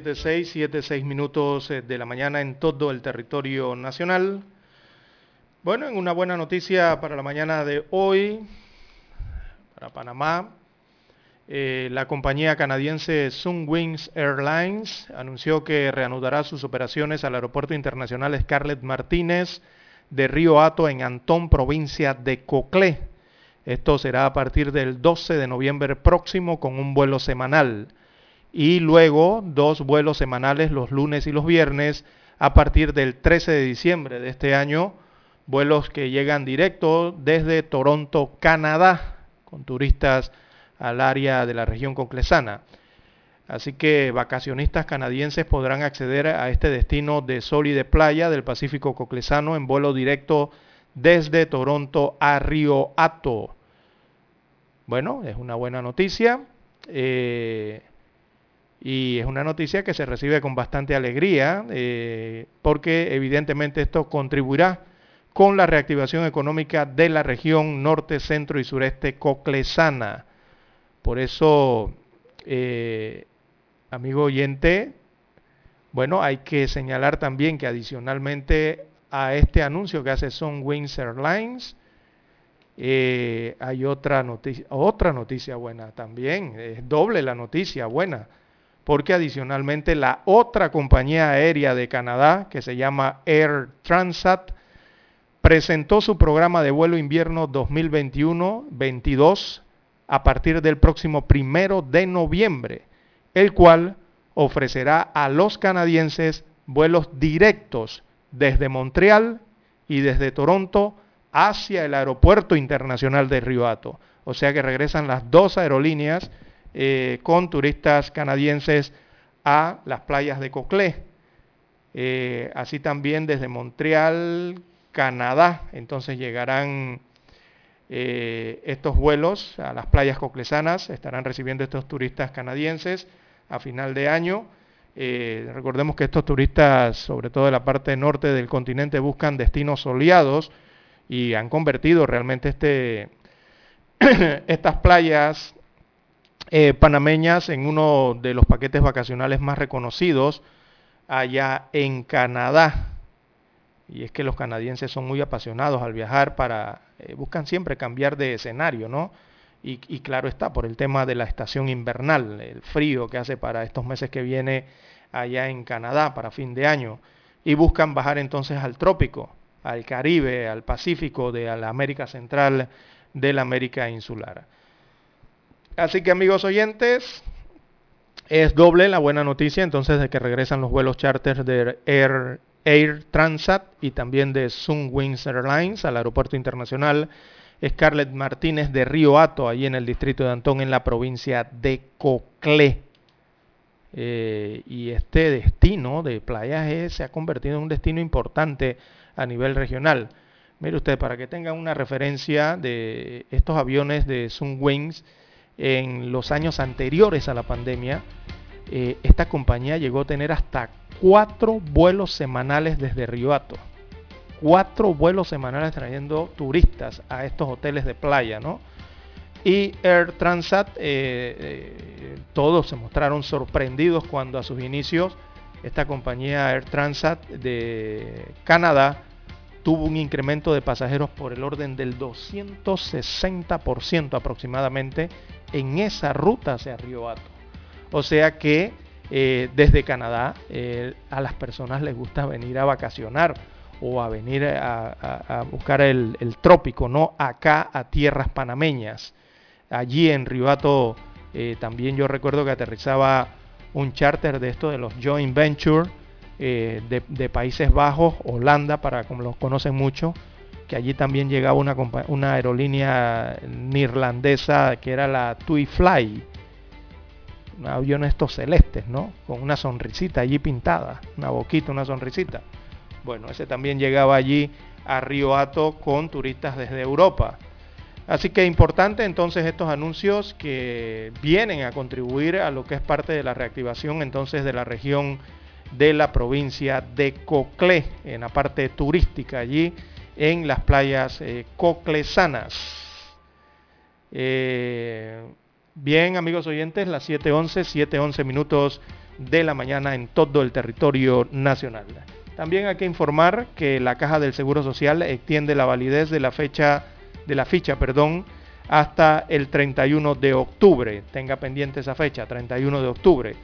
7, 6, minutos eh, de la mañana en todo el territorio nacional. Bueno, en una buena noticia para la mañana de hoy, para Panamá, eh, la compañía canadiense Sunwings Airlines anunció que reanudará sus operaciones al Aeropuerto Internacional Scarlett Martínez de Río Hato en Antón, provincia de Coclé. Esto será a partir del 12 de noviembre próximo con un vuelo semanal y luego dos vuelos semanales los lunes y los viernes a partir del 13 de diciembre de este año, vuelos que llegan directo desde Toronto, Canadá, con turistas al área de la región conclesana. Así que vacacionistas canadienses podrán acceder a este destino de sol y de playa del Pacífico Coclesano en vuelo directo desde Toronto a Río Hato. Bueno, es una buena noticia. eh, y es una noticia que se recibe con bastante alegría eh, porque evidentemente esto contribuirá con la reactivación económica de la región norte, centro y sureste coclesana. Por eso, eh, amigo oyente, bueno, hay que señalar también que adicionalmente a este anuncio que hace Sunwings Airlines, eh, hay otra noticia, otra noticia buena también, es doble la noticia buena, porque adicionalmente la otra compañía aérea de Canadá, que se llama Air Transat, presentó su programa de vuelo invierno 2021-22 a partir del próximo primero de noviembre, el cual ofrecerá a los canadienses vuelos directos desde Montreal y desde Toronto hacia el aeropuerto internacional de Río Hato. O sea que regresan las dos aerolíneas eh, con turistas canadienses a las playas de Coclé. Eh, así también desde Montreal, Canadá. Entonces llegarán eh, estos vuelos a las playas coclesanas, estarán recibiendo estos turistas canadienses a final de año. Eh, recordemos que estos turistas, sobre todo de la parte norte del continente, buscan destinos soleados y han convertido realmente este, estas playas eh, panameñas en uno de los paquetes vacacionales más reconocidos allá en Canadá. Y es que los canadienses son muy apasionados al viajar para, eh, buscan siempre cambiar de escenario, ¿no? Y, y, claro está, por el tema de la estación invernal, el frío que hace para estos meses que viene allá en Canadá para fin de año. Y buscan bajar entonces al trópico, al Caribe, al Pacífico, de la América Central, de la América Insular. Así que amigos oyentes, es doble la buena noticia entonces de que regresan los vuelos charters de Air, Air Transat y también de Sunwings Airlines al aeropuerto internacional Scarlett Martínez de Río Hato, allí en el distrito de Antón, en la provincia de Coclé. Eh, y este destino de playas se ha convertido en un destino importante a nivel regional. Mire usted, para que tengan una referencia de estos aviones de Sunwings, en los años anteriores a la pandemia, eh, esta compañía llegó a tener hasta cuatro vuelos semanales desde Riohato. Cuatro vuelos semanales trayendo turistas a estos hoteles de playa, ¿no? Y Air Transat, eh, eh, todos se mostraron sorprendidos cuando a sus inicios esta compañía Air Transat de Canadá tuvo un incremento de pasajeros por el orden del 260% aproximadamente en esa ruta hacia Río. O sea que eh, desde Canadá eh, a las personas les gusta venir a vacacionar o a venir a, buscar el, trópico, no acá a tierras panameñas. Allí en Río eh, también yo recuerdo que aterrizaba un charter de esto de los joint venture de, de, Países Bajos, Holanda, para como los conocen mucho, que allí también llegaba una, aerolínea neerlandesa que era la TUI Fly, un avión estos celestes, ¿no? Con una sonrisita allí pintada, una boquita, una sonrisita. Bueno, ese también llegaba allí a Río Hato con turistas desde Europa. Así que importante entonces estos anuncios que vienen a contribuir a lo que es parte de la reactivación entonces de la región de la provincia de Coclé, en la parte turística allí en las playas eh, coclesanas. Eh, bien, amigos oyentes, las 7.11, 7.11 minutos de la mañana en todo el territorio nacional. También hay que informar que la Caja del Seguro Social extiende la validez de la fecha de la ficha, perdón, hasta el 31 de octubre. Tenga pendiente esa fecha, 31 de octubre.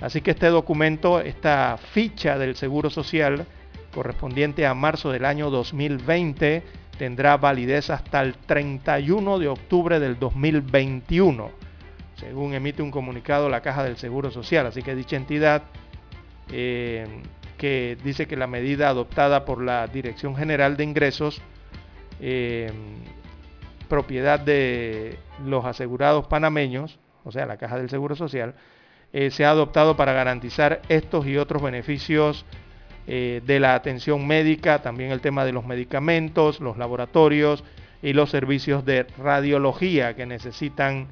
Así que este documento, esta ficha del Seguro Social, correspondiente a marzo del año 2020 tendrá validez hasta el 31 de octubre del 2021, según emite un comunicado la Caja del Seguro Social. Así que dicha entidad eh, que dice que la medida adoptada por la Dirección General de Ingresos, eh, propiedad de los asegurados panameños, o sea, la Caja del Seguro Social, eh, se ha adoptado para garantizar estos y otros beneficios eh, de la atención médica, también el tema de los medicamentos, los laboratorios y los servicios de radiología que necesitan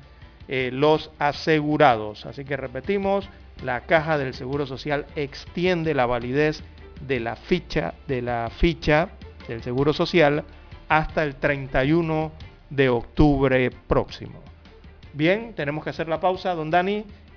eh, los asegurados. Así que repetimos, la caja del Seguro Social extiende la validez de la ficha de la ficha del Seguro Social hasta el 31 de octubre próximo. Bien, tenemos que hacer la pausa, don Dani,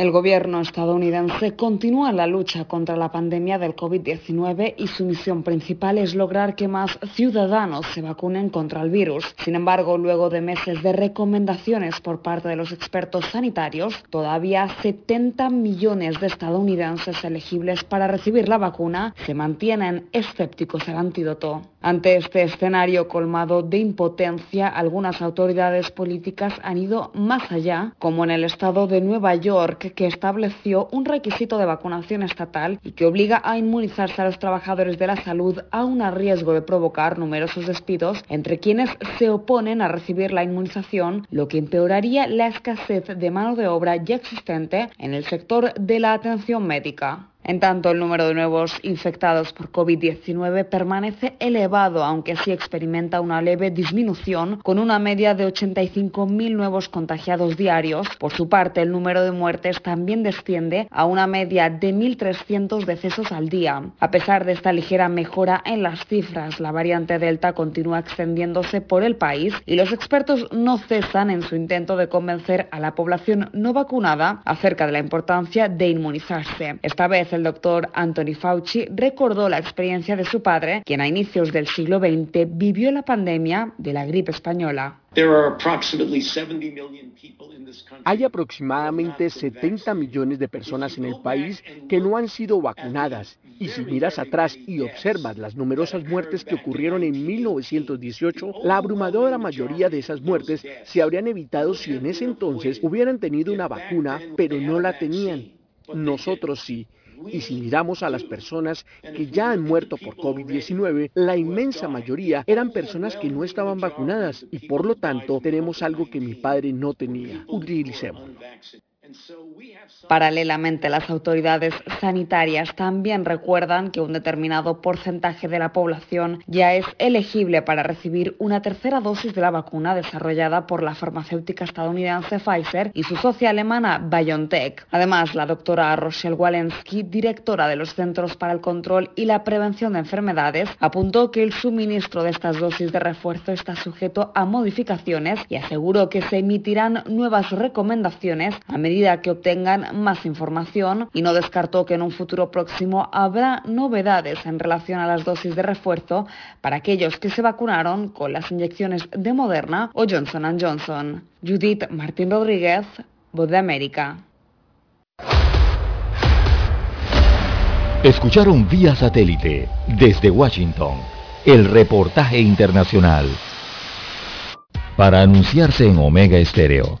El gobierno estadounidense continúa la lucha contra la pandemia del COVID-19 y su misión principal es lograr que más ciudadanos se vacunen contra el virus. Sin embargo, luego de meses de recomendaciones por parte de los expertos sanitarios, todavía 70 millones de estadounidenses elegibles para recibir la vacuna se mantienen escépticos al antídoto. Ante este escenario colmado de impotencia, algunas autoridades políticas han ido más allá, como en el estado de Nueva York, que estableció un requisito de vacunación estatal y que obliga a inmunizarse a los trabajadores de la salud aún a riesgo de provocar numerosos despidos entre quienes se oponen a recibir la inmunización, lo que empeoraría la escasez de mano de obra ya existente en el sector de la atención médica. En tanto, el número de nuevos infectados por COVID-19 permanece elevado, aunque sí experimenta una leve disminución, con una media de 85.000 nuevos contagiados diarios. Por su parte, el número de muertes también desciende a una media de 1.300 decesos al día. A pesar de esta ligera mejora en las cifras, la variante Delta continúa extendiéndose por el país y los expertos no cesan en su intento de convencer a la población no vacunada acerca de la importancia de inmunizarse. Esta vez el doctor Anthony Fauci recordó la experiencia de su padre, quien a inicios del siglo XX vivió la pandemia de la gripe española. Hay aproximadamente 70 millones de personas en el país que no han sido vacunadas y si miras atrás y observas las numerosas muertes que ocurrieron en 1918, la abrumadora mayoría de esas muertes se habrían evitado si en ese entonces hubieran tenido una vacuna, pero no la tenían. Nosotros sí. Y si miramos a las personas que ya han muerto por COVID-19, la inmensa mayoría eran personas que no estaban vacunadas y por lo tanto tenemos algo que mi padre no tenía. Utilicemos. Paralelamente, las autoridades sanitarias también recuerdan que un determinado porcentaje de la población ya es elegible para recibir una tercera dosis de la vacuna desarrollada por la farmacéutica estadounidense Pfizer y su socia alemana BioNTech. Además, la doctora Rochelle Walensky, directora de los Centros para el Control y la Prevención de Enfermedades, apuntó que el suministro de estas dosis de refuerzo está sujeto a modificaciones y aseguró que se emitirán nuevas recomendaciones a medida que obtengan más información y no descartó que en un futuro próximo habrá novedades en relación a las dosis de refuerzo para aquellos que se vacunaron con las inyecciones de Moderna o Johnson Johnson. Judith Martín Rodríguez, Voz de América. Escucharon vía satélite desde Washington el reportaje internacional. Para anunciarse en Omega Estéreo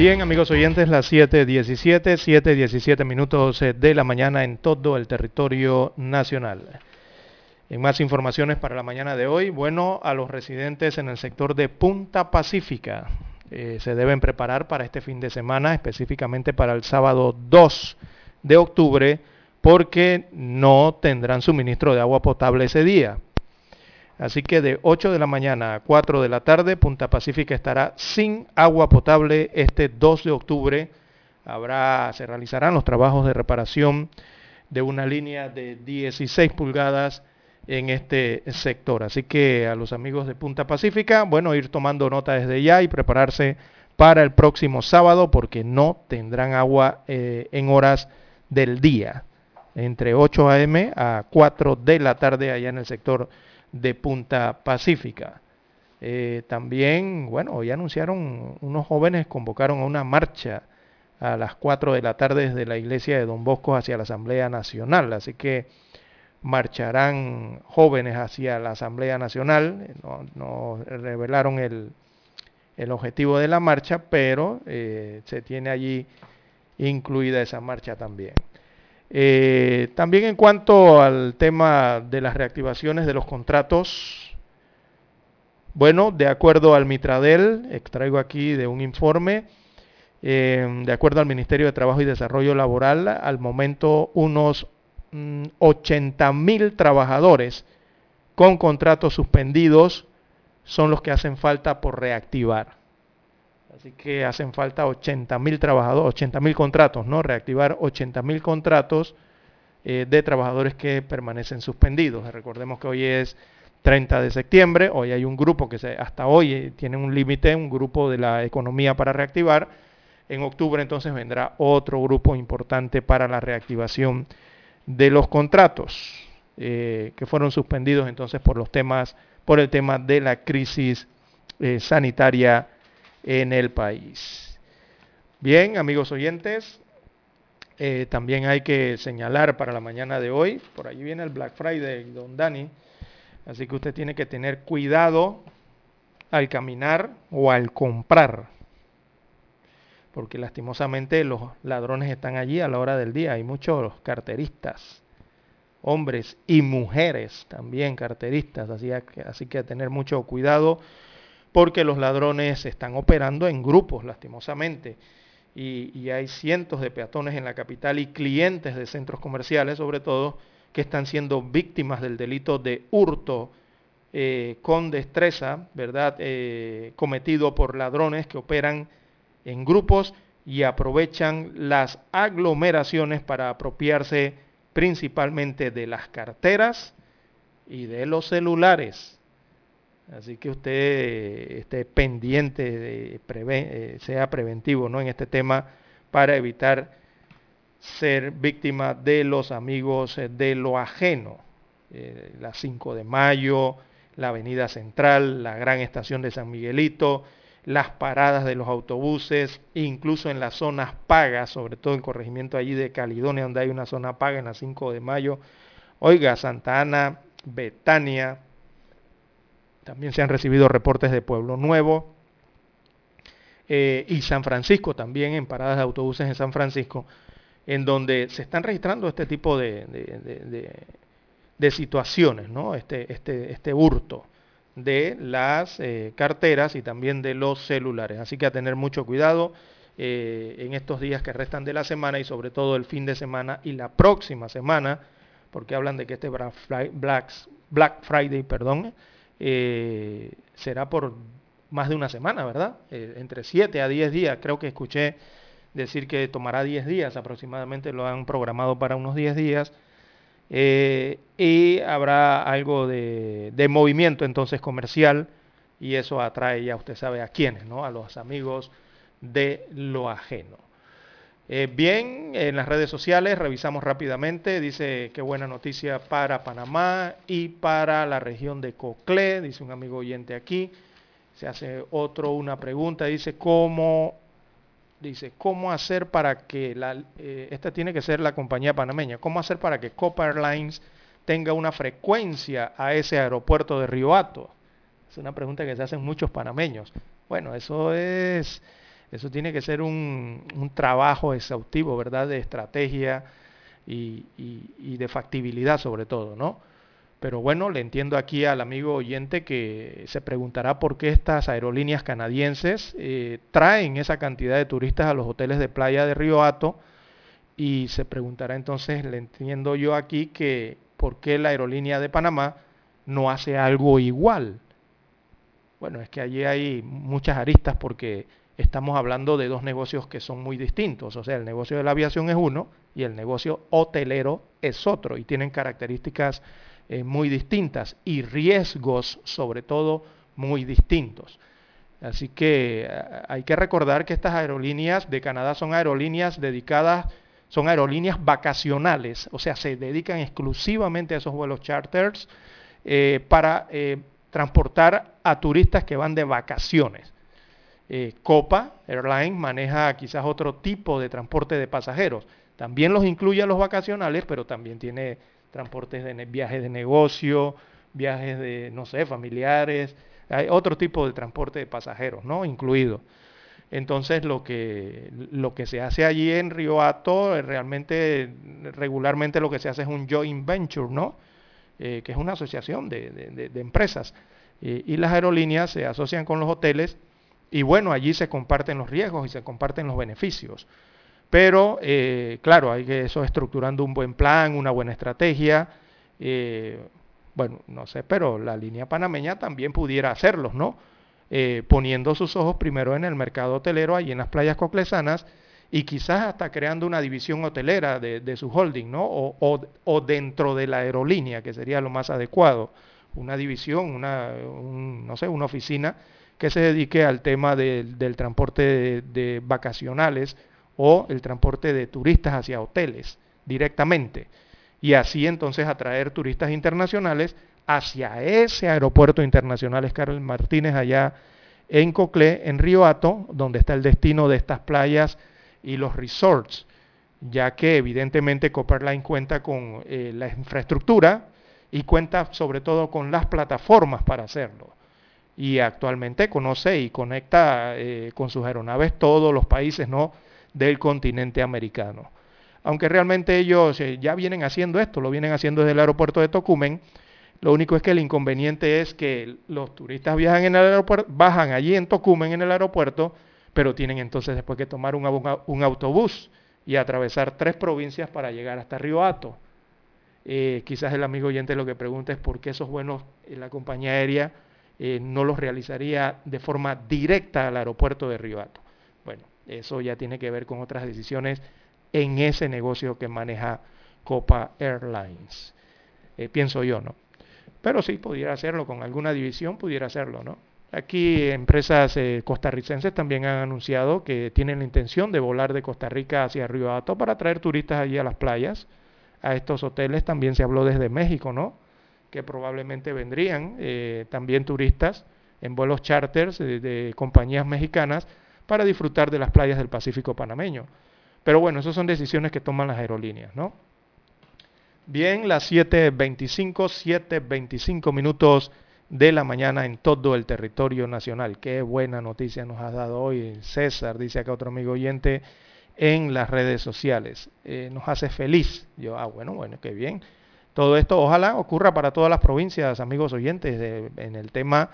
Bien, amigos oyentes, las 7.17, 7.17 minutos eh, de la mañana en todo el territorio nacional. En más informaciones para la mañana de hoy, bueno, a los residentes en el sector de Punta Pacífica eh, se deben preparar para este fin de semana, específicamente para el sábado 2 de octubre, porque no tendrán suministro de agua potable ese día. Así que de 8 de la mañana a 4 de la tarde, Punta Pacífica estará sin agua potable este 2 de octubre. Habrá, se realizarán los trabajos de reparación de una línea de 16 pulgadas en este sector. Así que a los amigos de Punta Pacífica, bueno, ir tomando nota desde ya y prepararse para el próximo sábado porque no tendrán agua eh, en horas del día, entre 8 a.m. a 4 de la tarde allá en el sector de Punta Pacífica. Eh, también, bueno, hoy anunciaron, unos jóvenes convocaron a una marcha a las 4 de la tarde desde la iglesia de Don Bosco hacia la Asamblea Nacional. Así que marcharán jóvenes hacia la Asamblea Nacional. No, revelaron el, el, objetivo de la marcha, pero eh, se tiene allí incluida esa marcha también. Eh, también en cuanto al tema de las reactivaciones de los contratos, bueno, de acuerdo al Mitradel, extraigo aquí de un informe, eh, de acuerdo al Ministerio de Trabajo y Desarrollo Laboral, al momento unos 80 mm, mil trabajadores con contratos suspendidos son los que hacen falta por reactivar. Así que hacen falta 80 mil trabajadores, 80 mil contratos, ¿no? Reactivar 80 mil contratos eh, de trabajadores que permanecen suspendidos. Recordemos que hoy es 30 de septiembre, hoy hay un grupo que se, hasta hoy eh, tiene un límite, un grupo de la economía para reactivar. En octubre entonces vendrá otro grupo importante para la reactivación de los contratos eh, que fueron suspendidos entonces por los temas, por el tema de la crisis sanitaria en el país. Bien, amigos oyentes, eh, también hay que señalar para la mañana de hoy, por allí viene el Black Friday, don Dani, así que usted tiene que tener cuidado al caminar o al comprar, porque lastimosamente los ladrones están allí a la hora del día, hay muchos carteristas, hombres y mujeres también carteristas, así, así que tener mucho cuidado porque los ladrones están operando en grupos, lastimosamente. Y, hay cientos de peatones en la capital y clientes de centros comerciales, sobre todo, que están siendo víctimas del delito de hurto eh, con destreza, ¿verdad? Eh, cometido por ladrones que operan en grupos y aprovechan las aglomeraciones para apropiarse principalmente de las carteras y de los celulares. Así que usted esté pendiente, de eh, sea preventivo ¿no? en este tema para evitar ser víctima de los amigos eh, de lo ajeno. Eh, la 5 de mayo, la Avenida Central, la gran estación de San Miguelito, las paradas de los autobuses, incluso en las zonas pagas, sobre todo en corregimiento allí de Caledonia, donde hay una zona paga en la 5 de mayo. Oiga, Santa Ana, Betania, también se han recibido reportes de Pueblo Nuevo eh, y San Francisco también en paradas de autobuses en San Francisco, en donde se están registrando este tipo de, de, situaciones, ¿no? este, este, este hurto de las eh, carteras y también de los celulares. Así que a tener mucho cuidado eh, en estos días que restan de la semana y sobre todo el fin de semana y la próxima semana, porque hablan de que este Black Friday, perdón, eh, será por más de una semana, ¿verdad? Eh, entre 7 a 10 días, creo que escuché decir que tomará 10 días aproximadamente, lo han programado para unos 10 días. Eh, y habrá algo de, de, movimiento entonces comercial y eso atrae ya usted sabe a quiénes, ¿no? A los amigos de lo ajeno. Eh, bien, en las redes sociales revisamos rápidamente, dice qué buena noticia para Panamá y para la región de Coclé, dice un amigo oyente aquí. Se hace otro una pregunta, dice cómo, dice cómo hacer para que la, eh, esta tiene que ser la compañía panameña, cómo hacer para que Copa Airlines tenga una frecuencia a ese aeropuerto de Río Hato. Es una pregunta que se hacen muchos panameños. Bueno, eso es eso tiene que ser un, trabajo exhaustivo, ¿verdad? De estrategia y, de factibilidad sobre todo, ¿no? Pero bueno, le entiendo aquí al amigo oyente que se preguntará por qué estas aerolíneas canadienses eh, traen esa cantidad de turistas a los hoteles de playa de Río Hato y se preguntará entonces, le entiendo yo aquí que por qué la aerolínea de Panamá no hace algo igual. Bueno, es que allí hay muchas aristas porque estamos hablando de dos negocios que son muy distintos. O sea, el negocio de la aviación es uno y el negocio hotelero es otro y tienen características eh, muy distintas y riesgos sobre todo muy distintos. Así que eh, hay que recordar que estas aerolíneas de Canadá son aerolíneas dedicadas, son aerolíneas vacacionales, o sea, se dedican exclusivamente a esos vuelos charters eh, para transportar a turistas que van de vacaciones. Eh, Copa Airlines maneja quizás otro tipo de transporte de pasajeros. También los incluye a los vacacionales, pero también tiene transportes de viajes de negocio, viajes de, no sé, familiares, hay otro tipo de transporte de pasajeros, ¿no? Incluido. Entonces lo que, lo que se hace allí en Río Hato, eh, realmente, regularmente lo que se hace es un joint venture, ¿no? Eh, que es una asociación de, empresas. y las aerolíneas se asocian con los hoteles y bueno, allí se comparten los riesgos y se comparten los beneficios. Pero, eh, claro, hay que eso estructurando un buen plan, una buena estrategia. Eh, bueno, no sé, pero la línea panameña también pudiera hacerlo, ¿no? Eh, poniendo sus ojos primero en el mercado hotelero, allí en las playas coclesanas, y quizás hasta creando una división hotelera de, su holding, ¿no? O, dentro de la aerolínea, que sería lo más adecuado. Una división, una, no sé, una oficina que se dedique al tema del transporte de, vacacionales o el transporte de turistas hacia hoteles directamente. Y así entonces atraer turistas internacionales hacia ese aeropuerto internacional Carlos Martínez allá en Coclé, en Río Hato, donde está el destino de estas playas y los resorts, ya que evidentemente Copperline cuenta con eh, la infraestructura y cuenta sobre todo con las plataformas para hacerlo y actualmente conoce y conecta eh, con sus aeronaves todos los países ¿no? del continente americano. Aunque realmente ellos eh, ya vienen haciendo esto, lo vienen haciendo desde el aeropuerto de Tocumen, lo único es que el inconveniente es que los turistas viajan en el aeropuerto, bajan allí en Tocumen en el aeropuerto, pero tienen entonces después que tomar un, autobús y atravesar tres provincias para llegar hasta Río Hato. Eh, quizás el amigo oyente lo que pregunta es por qué esos buenos en la compañía aérea eh, no los realizaría de forma directa al aeropuerto de Río Hato. Bueno, eso ya tiene que ver con otras decisiones en ese negocio que maneja Copa Airlines. Eh, pienso yo, ¿no? Pero sí, pudiera hacerlo, con alguna división pudiera hacerlo, ¿no? Aquí empresas eh, costarricenses también han anunciado que tienen la intención de volar de Costa Rica hacia Río Hato para traer turistas allí a las playas, a estos hoteles. También se habló desde México, ¿no? Que probablemente vendrían eh, también turistas en vuelos charters de, compañías mexicanas para disfrutar de las playas del Pacífico panameño. Pero bueno, esas son decisiones que toman las aerolíneas, ¿no? Bien, las 7.25, 7.25 minutos de la mañana en todo el territorio nacional. Qué buena noticia nos ha dado hoy César, dice acá otro amigo oyente, en las redes sociales. Eh, nos hace feliz. Yo, ah, bueno, bueno, qué bien. Todo esto ojalá ocurra para todas las provincias, amigos oyentes, en el tema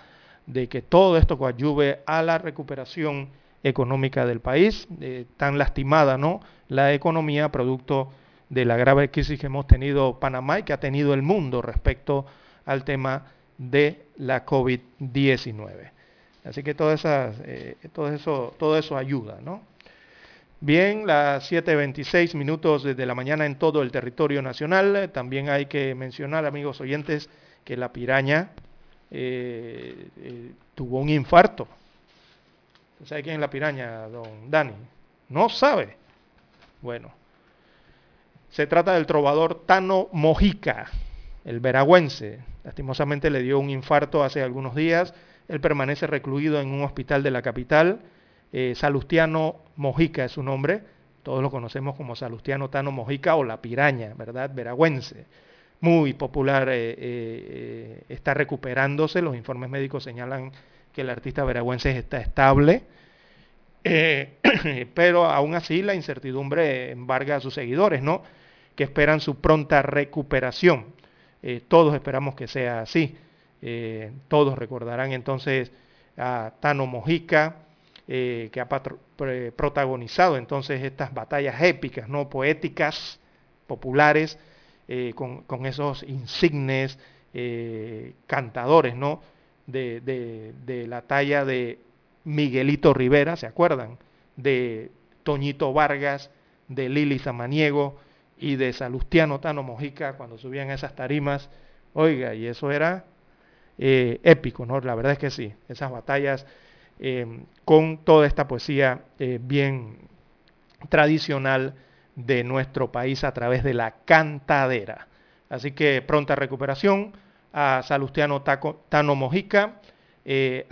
de que todo esto coadyuve a la recuperación económica del país, eh, tan lastimada, ¿no? La economía producto de la grave crisis que hemos tenido Panamá y que ha tenido el mundo respecto al tema de la COVID-19. Así que esas, eh, todo, eso, todo eso ayuda, ¿no? Bien, las 7.26 minutos de la mañana en todo el territorio nacional. También hay que mencionar, amigos oyentes, que la piraña eh, eh, tuvo un infarto. ¿Sabe quién es la piraña, don Dani? No sabe. Bueno, se trata del trovador Tano Mojica, el veragüense. Lastimosamente le dio un infarto hace algunos días. Él permanece recluido en un hospital de la capital eh, Salustiano Mojica es su nombre, todos lo conocemos como Salustiano Tano Mojica o la piraña, ¿verdad? Veragüense. Muy popular, eh, eh, está recuperándose, los informes médicos señalan que el artista veragüense está estable, pero aún así la incertidumbre embarga a sus seguidores, ¿no? Que esperan su pronta recuperación. todos esperamos que sea así. todos recordarán entonces a Tano Mojica, eh, que ha protagonizado entonces estas batallas épicas, ¿no? poéticas, populares, eh, con, esos insignes eh, cantadores ¿no? De, la talla de Miguelito Rivera, ¿se acuerdan? De Toñito Vargas, de Lili Samaniego y de Salustiano Tano Mojica cuando subían esas tarimas. Oiga, y eso era épico, ¿no? La verdad es que sí, esas batallas Em, con toda esta poesía eh, bien tradicional de nuestro país a través de la cantadera. Así que pronta recuperación a Salustiano Tano Mojica, eh,